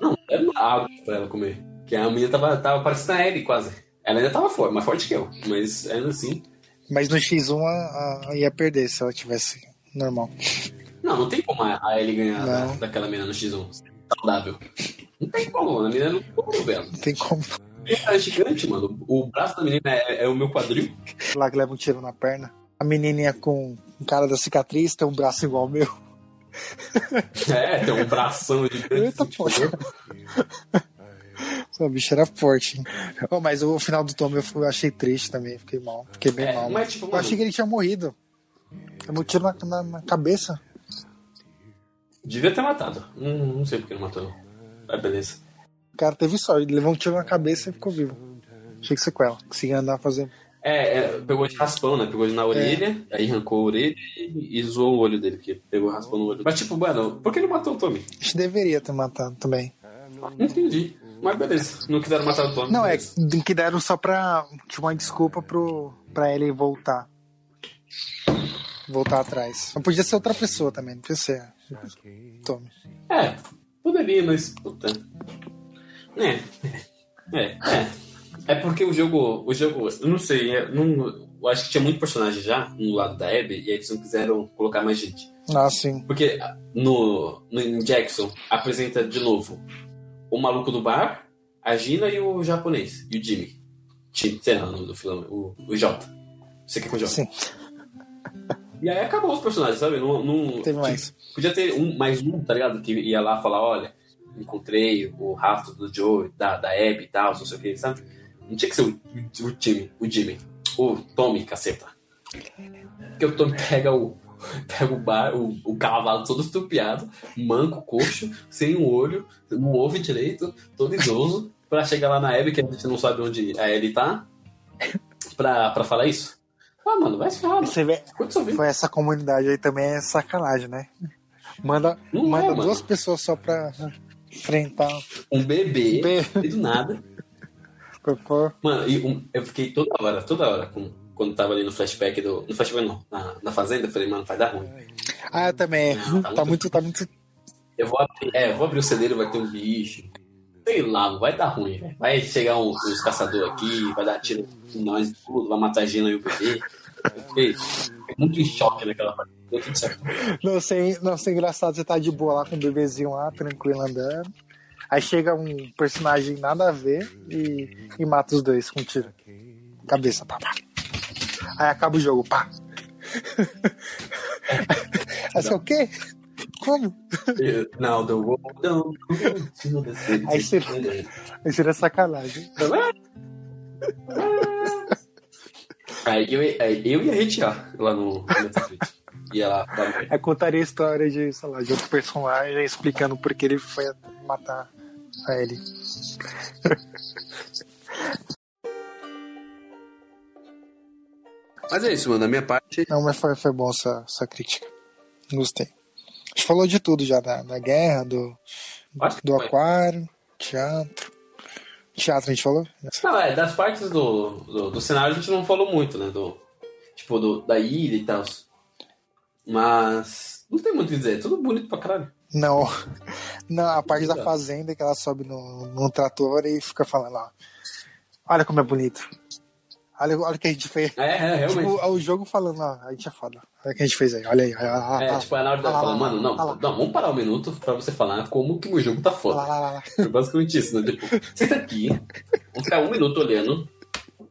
Não, era água pra ela comer. Que a menina tava, tava parecendo a Ellie quase. Ela ainda tava forte, mais forte que eu. Mas ainda assim. Mas no X1 a, a- ia perder se ela tivesse normal. Não, não tem como a, Ellie ganhar da- daquela menina no X1. Saudável. Não tem como, a menina não como, velho. Não tem como. Ela é gigante, mano. O braço da menina é, é o meu quadril. Lá que leva um tiro na perna. A menininha com um cara da cicatriz tem um braço igual ao meu. É, tem um bração gigante. Eita, assim, tipo, poxa. Essa bicha era forte. hein? Oh, mas o final do Tom eu eu achei triste também. Fiquei mal. Fiquei bem É, mal. mas, tipo, eu mano- achei que ele tinha morrido. Levou um tiro na, na- na cabeça. Devia ter matado. Não, não sei porque não matou. não. Mas beleza. O cara teve sorte. Ele levou um tiro na cabeça e ficou vivo. Achei que sequela. Conseguia andar fazendo. É, é, pegou de raspão, né? Pegou na orelha, aí arrancou a orelha e, e zoou o olho dele, que pegou raspão no olho. Mas, tipo, mano, por que não matou o Tommy? Acho que deveria ter matado também. Não entendi. Mas beleza, não quiseram matar o Tommy. Não, é beleza. que deram só pra. Tipo, uma desculpa pro, pra ele voltar. Voltar atrás. Mas podia ser outra pessoa também, não podia ser. Tommy. É, poderia, mas. Puta. É. É, é. É porque o jogo. O jogo. Eu não sei, eu, não, eu acho que tinha muito personagem já no lado da Abby, e aí eles não quiseram colocar mais gente. Ah, sim. Porque no, no em Jackson apresenta de novo o maluco do bar, a Gina e o japonês, e o Jimmy. Jimmy, sei lá o nome do filme, o, o Jota. Você quer com o Jota? Sim. E aí acabou os personagens, sabe? Não, não, Teve mais. tipo, Podia ter um, mais um, tá ligado? Que ia lá falar, olha, encontrei o rastro do Joe, da, da Abby e tal, não sei o que, sabe? Não tinha que ser o, o Jimmy, o Jimmy. O Tommy, caceta. Porque o Tommy pega o, pega o bar, o, o cavalo todo estupiado, manco, coxo, sem um olho, não ouve direito, todo idoso, pra chegar lá na Abby, que a gente não sabe onde a Abby tá, pra, pra falar isso. Ah, mano, vai se ferrar, mano. Você vê, foi essa comunidade aí também é sacanagem, né? Manda, Não é, manda mano. duas pessoas só pra enfrentar. Um bebê, Bebê. e do nada. Mano, e um- eu fiquei toda hora, toda hora, com, quando tava ali no flashback do. No flashback não, na, na fazenda, eu falei, mano, vai dar ruim. Ah, eu também. Não, tá tá, muito- muito, tá muito. Eu vou abrir, é, eu vou abrir o celeiro, vai ter um bicho. Sei lá, vai dar ruim, velho. Vai chegar um- uns caçadores aqui, vai dar tiro em nós tudo, vai matar a Gina e o bebê. Fiquei muito em choque naquela parte. Não sei, não sei engraçado, você tá de boa lá com o bebezinho lá, tranquilo andando. Aí chega um personagem nada a ver e, e mata os dois com um tiro. Cabeça, pá, pá. Aí acaba o jogo, pá. Aí você, o quê? Como? Não, the same. Aí você- Aí seria sacanagem. Aí eu, aí eu ia hatear lá no. Ia lá, lá Aí contaria a história de, sei lá, de outro personagem explicando por que ele foi matar a ele. Mas é isso, mano. Da minha parte. Não, mas foi, foi bom essa, essa crítica. Gostei. A gente falou de tudo já, da, da guerra, do, do foi. aquário, teatro. Teatro a gente falou? Não, é, das partes do, do, do cenário a gente não falou muito, né? Do, tipo, do, da ilha e tal. Mas. Não tem muito o que dizer. É tudo bonito pra caralho. Não. Não, a parte da fazenda que ela sobe no, no trator e fica falando, ó. Olha como é bonito. Olha, olha o que a gente fez. É, é, realmente. Tipo, o jogo falando, ó, a gente é foda. Olha o que a gente fez aí, olha aí. Olha, lá, É, tipo, é na hora lá, falar, lá, mano, não, não, vamos parar um minuto pra você falar como que o jogo tá foda. lá, lá, lá. É basicamente isso, né? Tipo, senta aqui, vamos ficar um minuto olhando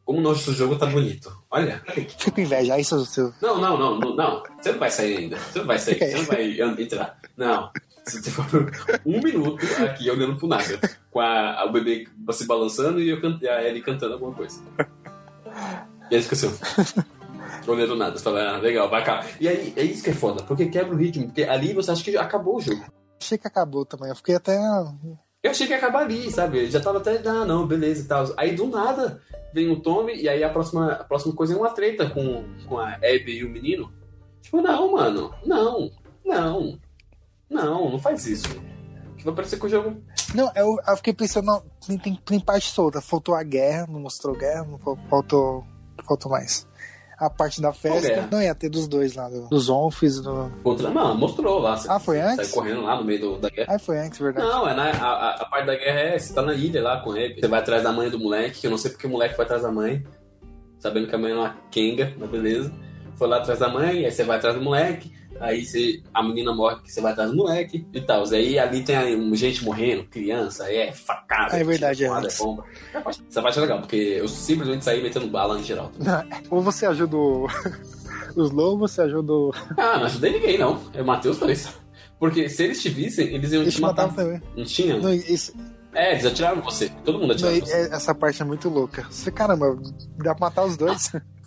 como o nosso jogo tá bonito. Olha. Fico com inveja, aí seu, seu. Não, não, não, não, não. Você não vai sair ainda. Você não vai sair, você não vai entrar. Não. Você for um minuto aqui olhando pro nada. Com a, o bebê se balançando e eu e a Ellie cantando alguma coisa. E aí esqueceu. Olhando nada. Você fala, ah, legal, vai cá. E aí, é isso que é foda, porque quebra o ritmo. Porque ali você acha que acabou o jogo. Achei que acabou também. Eu fiquei até. Eu achei que ia acabar ali, sabe? Já tava até, ah, não, beleza e tal. Aí do nada vem o Tommy e aí a próxima, a próxima coisa é uma treta com, com a Abby e o menino. Tipo, não, mano, não, não, não, não faz isso. Que vai parecer que o jogo. Não, eu, eu fiquei pensando, não, tem, tem, tem parte solta. Faltou a guerra, não mostrou guerra, não fal- faltou. Faltou mais. A parte da festa. Não, ia ter dos dois lá, do- dos Onfs. Do... Contra... Não, mostrou lá. Você, Ah, foi antes? Sai correndo lá no meio do- da guerra. Ah, foi antes, verdade. Não, é na, a, a- a parte da guerra é você tá na ilha lá com ele. Você vai atrás da mãe do moleque, que eu não sei porque o moleque vai atrás da mãe, sabendo que a mãe é uma kenga, mas beleza. Foi lá atrás da mãe, aí você vai atrás do moleque, aí você, a menina morre, que você vai atrás do moleque e tal. Aí ali tem aí, gente morrendo, criança, é facada. É verdade, tiro, é bomba. Essa parte é legal, porque eu simplesmente saí metendo bala em geral. Não, ou você ajuda os lobos, você ajuda o. Ah, não ajudei ninguém, não. Eu matei os dois. Porque se eles te vissem, eles iam Eles te matar. também. Não tinha? Não, isso, É, eles atiraram você. Todo mundo não, em você. é- essa parte é muito louca. Você, caramba, dá pra matar os dois.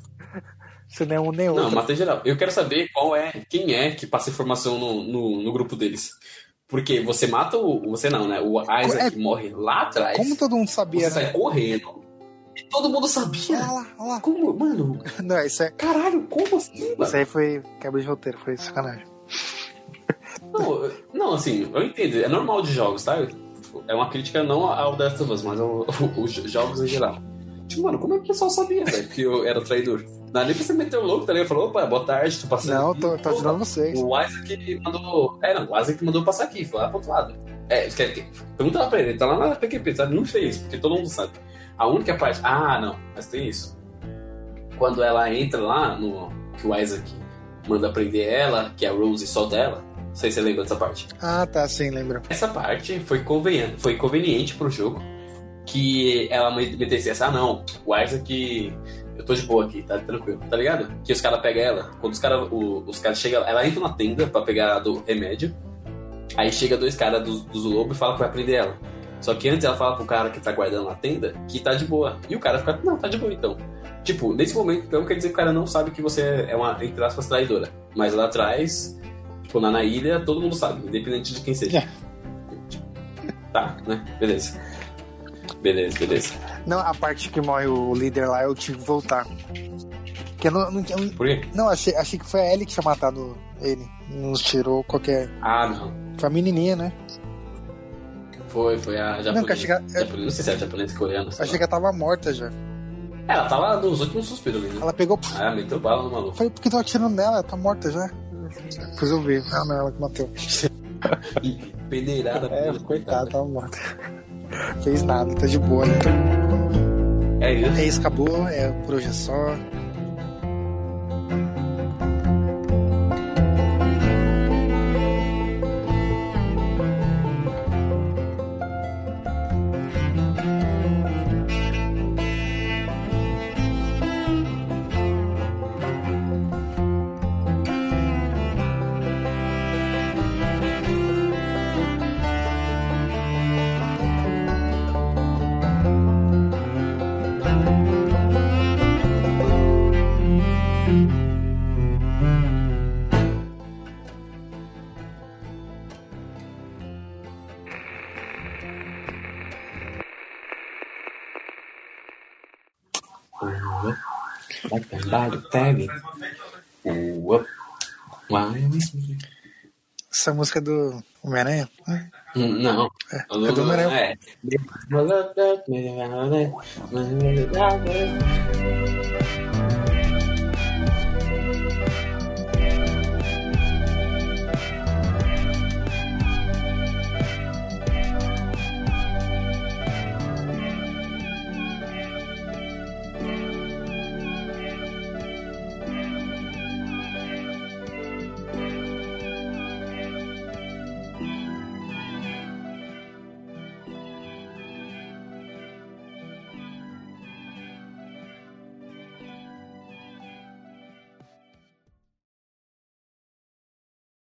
Você nem um nem Não, outro. matei geral. Eu quero saber qual é, quem é que passa informação no, no, no grupo deles. Porque você mata o. Você não, né? O Isaac É- morre lá atrás. Como todo mundo sabia, você né? sai correndo. E todo mundo sabia. Olha lá, olha lá. Como, mano? Não, isso, é, Caralho, como assim, mano? isso aí foi quebra de roteiro, foi sacanagem. Não, não, assim, eu entendo. É normal de jogos, tá? É uma crítica não ao The Last of Us, mas ao- aos jogos em geral. Tipo, mano, como é que o pessoal sabia, velho, que eu era traidor? Não dá nem pra você meter o louco, tá ligado? Falou, opa, boa tarde, tô passando. Não, aqui. tô, tô ajudando vocês. O Isaac mandou. É, não, o Isaac mandou passar aqui, foi lá pro outro lado. É, quer, quer, pergunta lá pra ele, ele tá lá na PQP, sabe? Não fez, porque todo mundo sabe. A única parte. Ah, não, mas tem isso. Quando ela entra lá no. Que o Isaac manda prender ela, que a Rose solta ela. Não sei se você lembra dessa parte. Ah, tá, sim, lembro. Essa parte foi conveniente, foi conveniente pro jogo que ela metesse essa, ah não, o Isaac, eu tô de boa aqui, tá tranquilo, tá ligado? Que os caras pegam ela, quando os caras os caras chegam, ela entra na tenda pra pegar do remédio, aí chega dois caras dos do lobo e fala que vai prender ela. Só que antes ela fala pro cara que tá guardando na tenda que tá de boa. E o cara fica, não, tá de boa então. Tipo, nesse momento, então, quer dizer que o cara não sabe que você é uma, entre aspas, traidora. Mas lá atrás, tipo, lá na ilha, todo mundo sabe, independente de quem seja. Tá, né? Beleza. Beleza, beleza. Não, a parte que morre o líder lá, eu tive que voltar. Porque eu não, não, eu- Por quê? não achei, achei que foi a Ellie que tinha matado ele. Nos tirou qualquer. Ah, não. Foi a menininha, né? Foi, foi a japonesa. Não, achei que ela- Japonesa, Não sei se é japonesa ou coreana. Achei lá. que ela tava morta já. Ela tava nos últimos suspiros ali, né? Ela pegou. Ah, meteu bala no maluco. falei, por que tô atirando nela? Ela tá morta já. Depois eu vi. Ah, não, ela que matou. Peneirada. É, pô, coitado, tava morta. Fez nada, tá de boa, né? É isso. É isso, acabou. É por hoje é só. Essa música é do Homem-Aranha? Hum, Não. É, é do Homem-Aranha. É.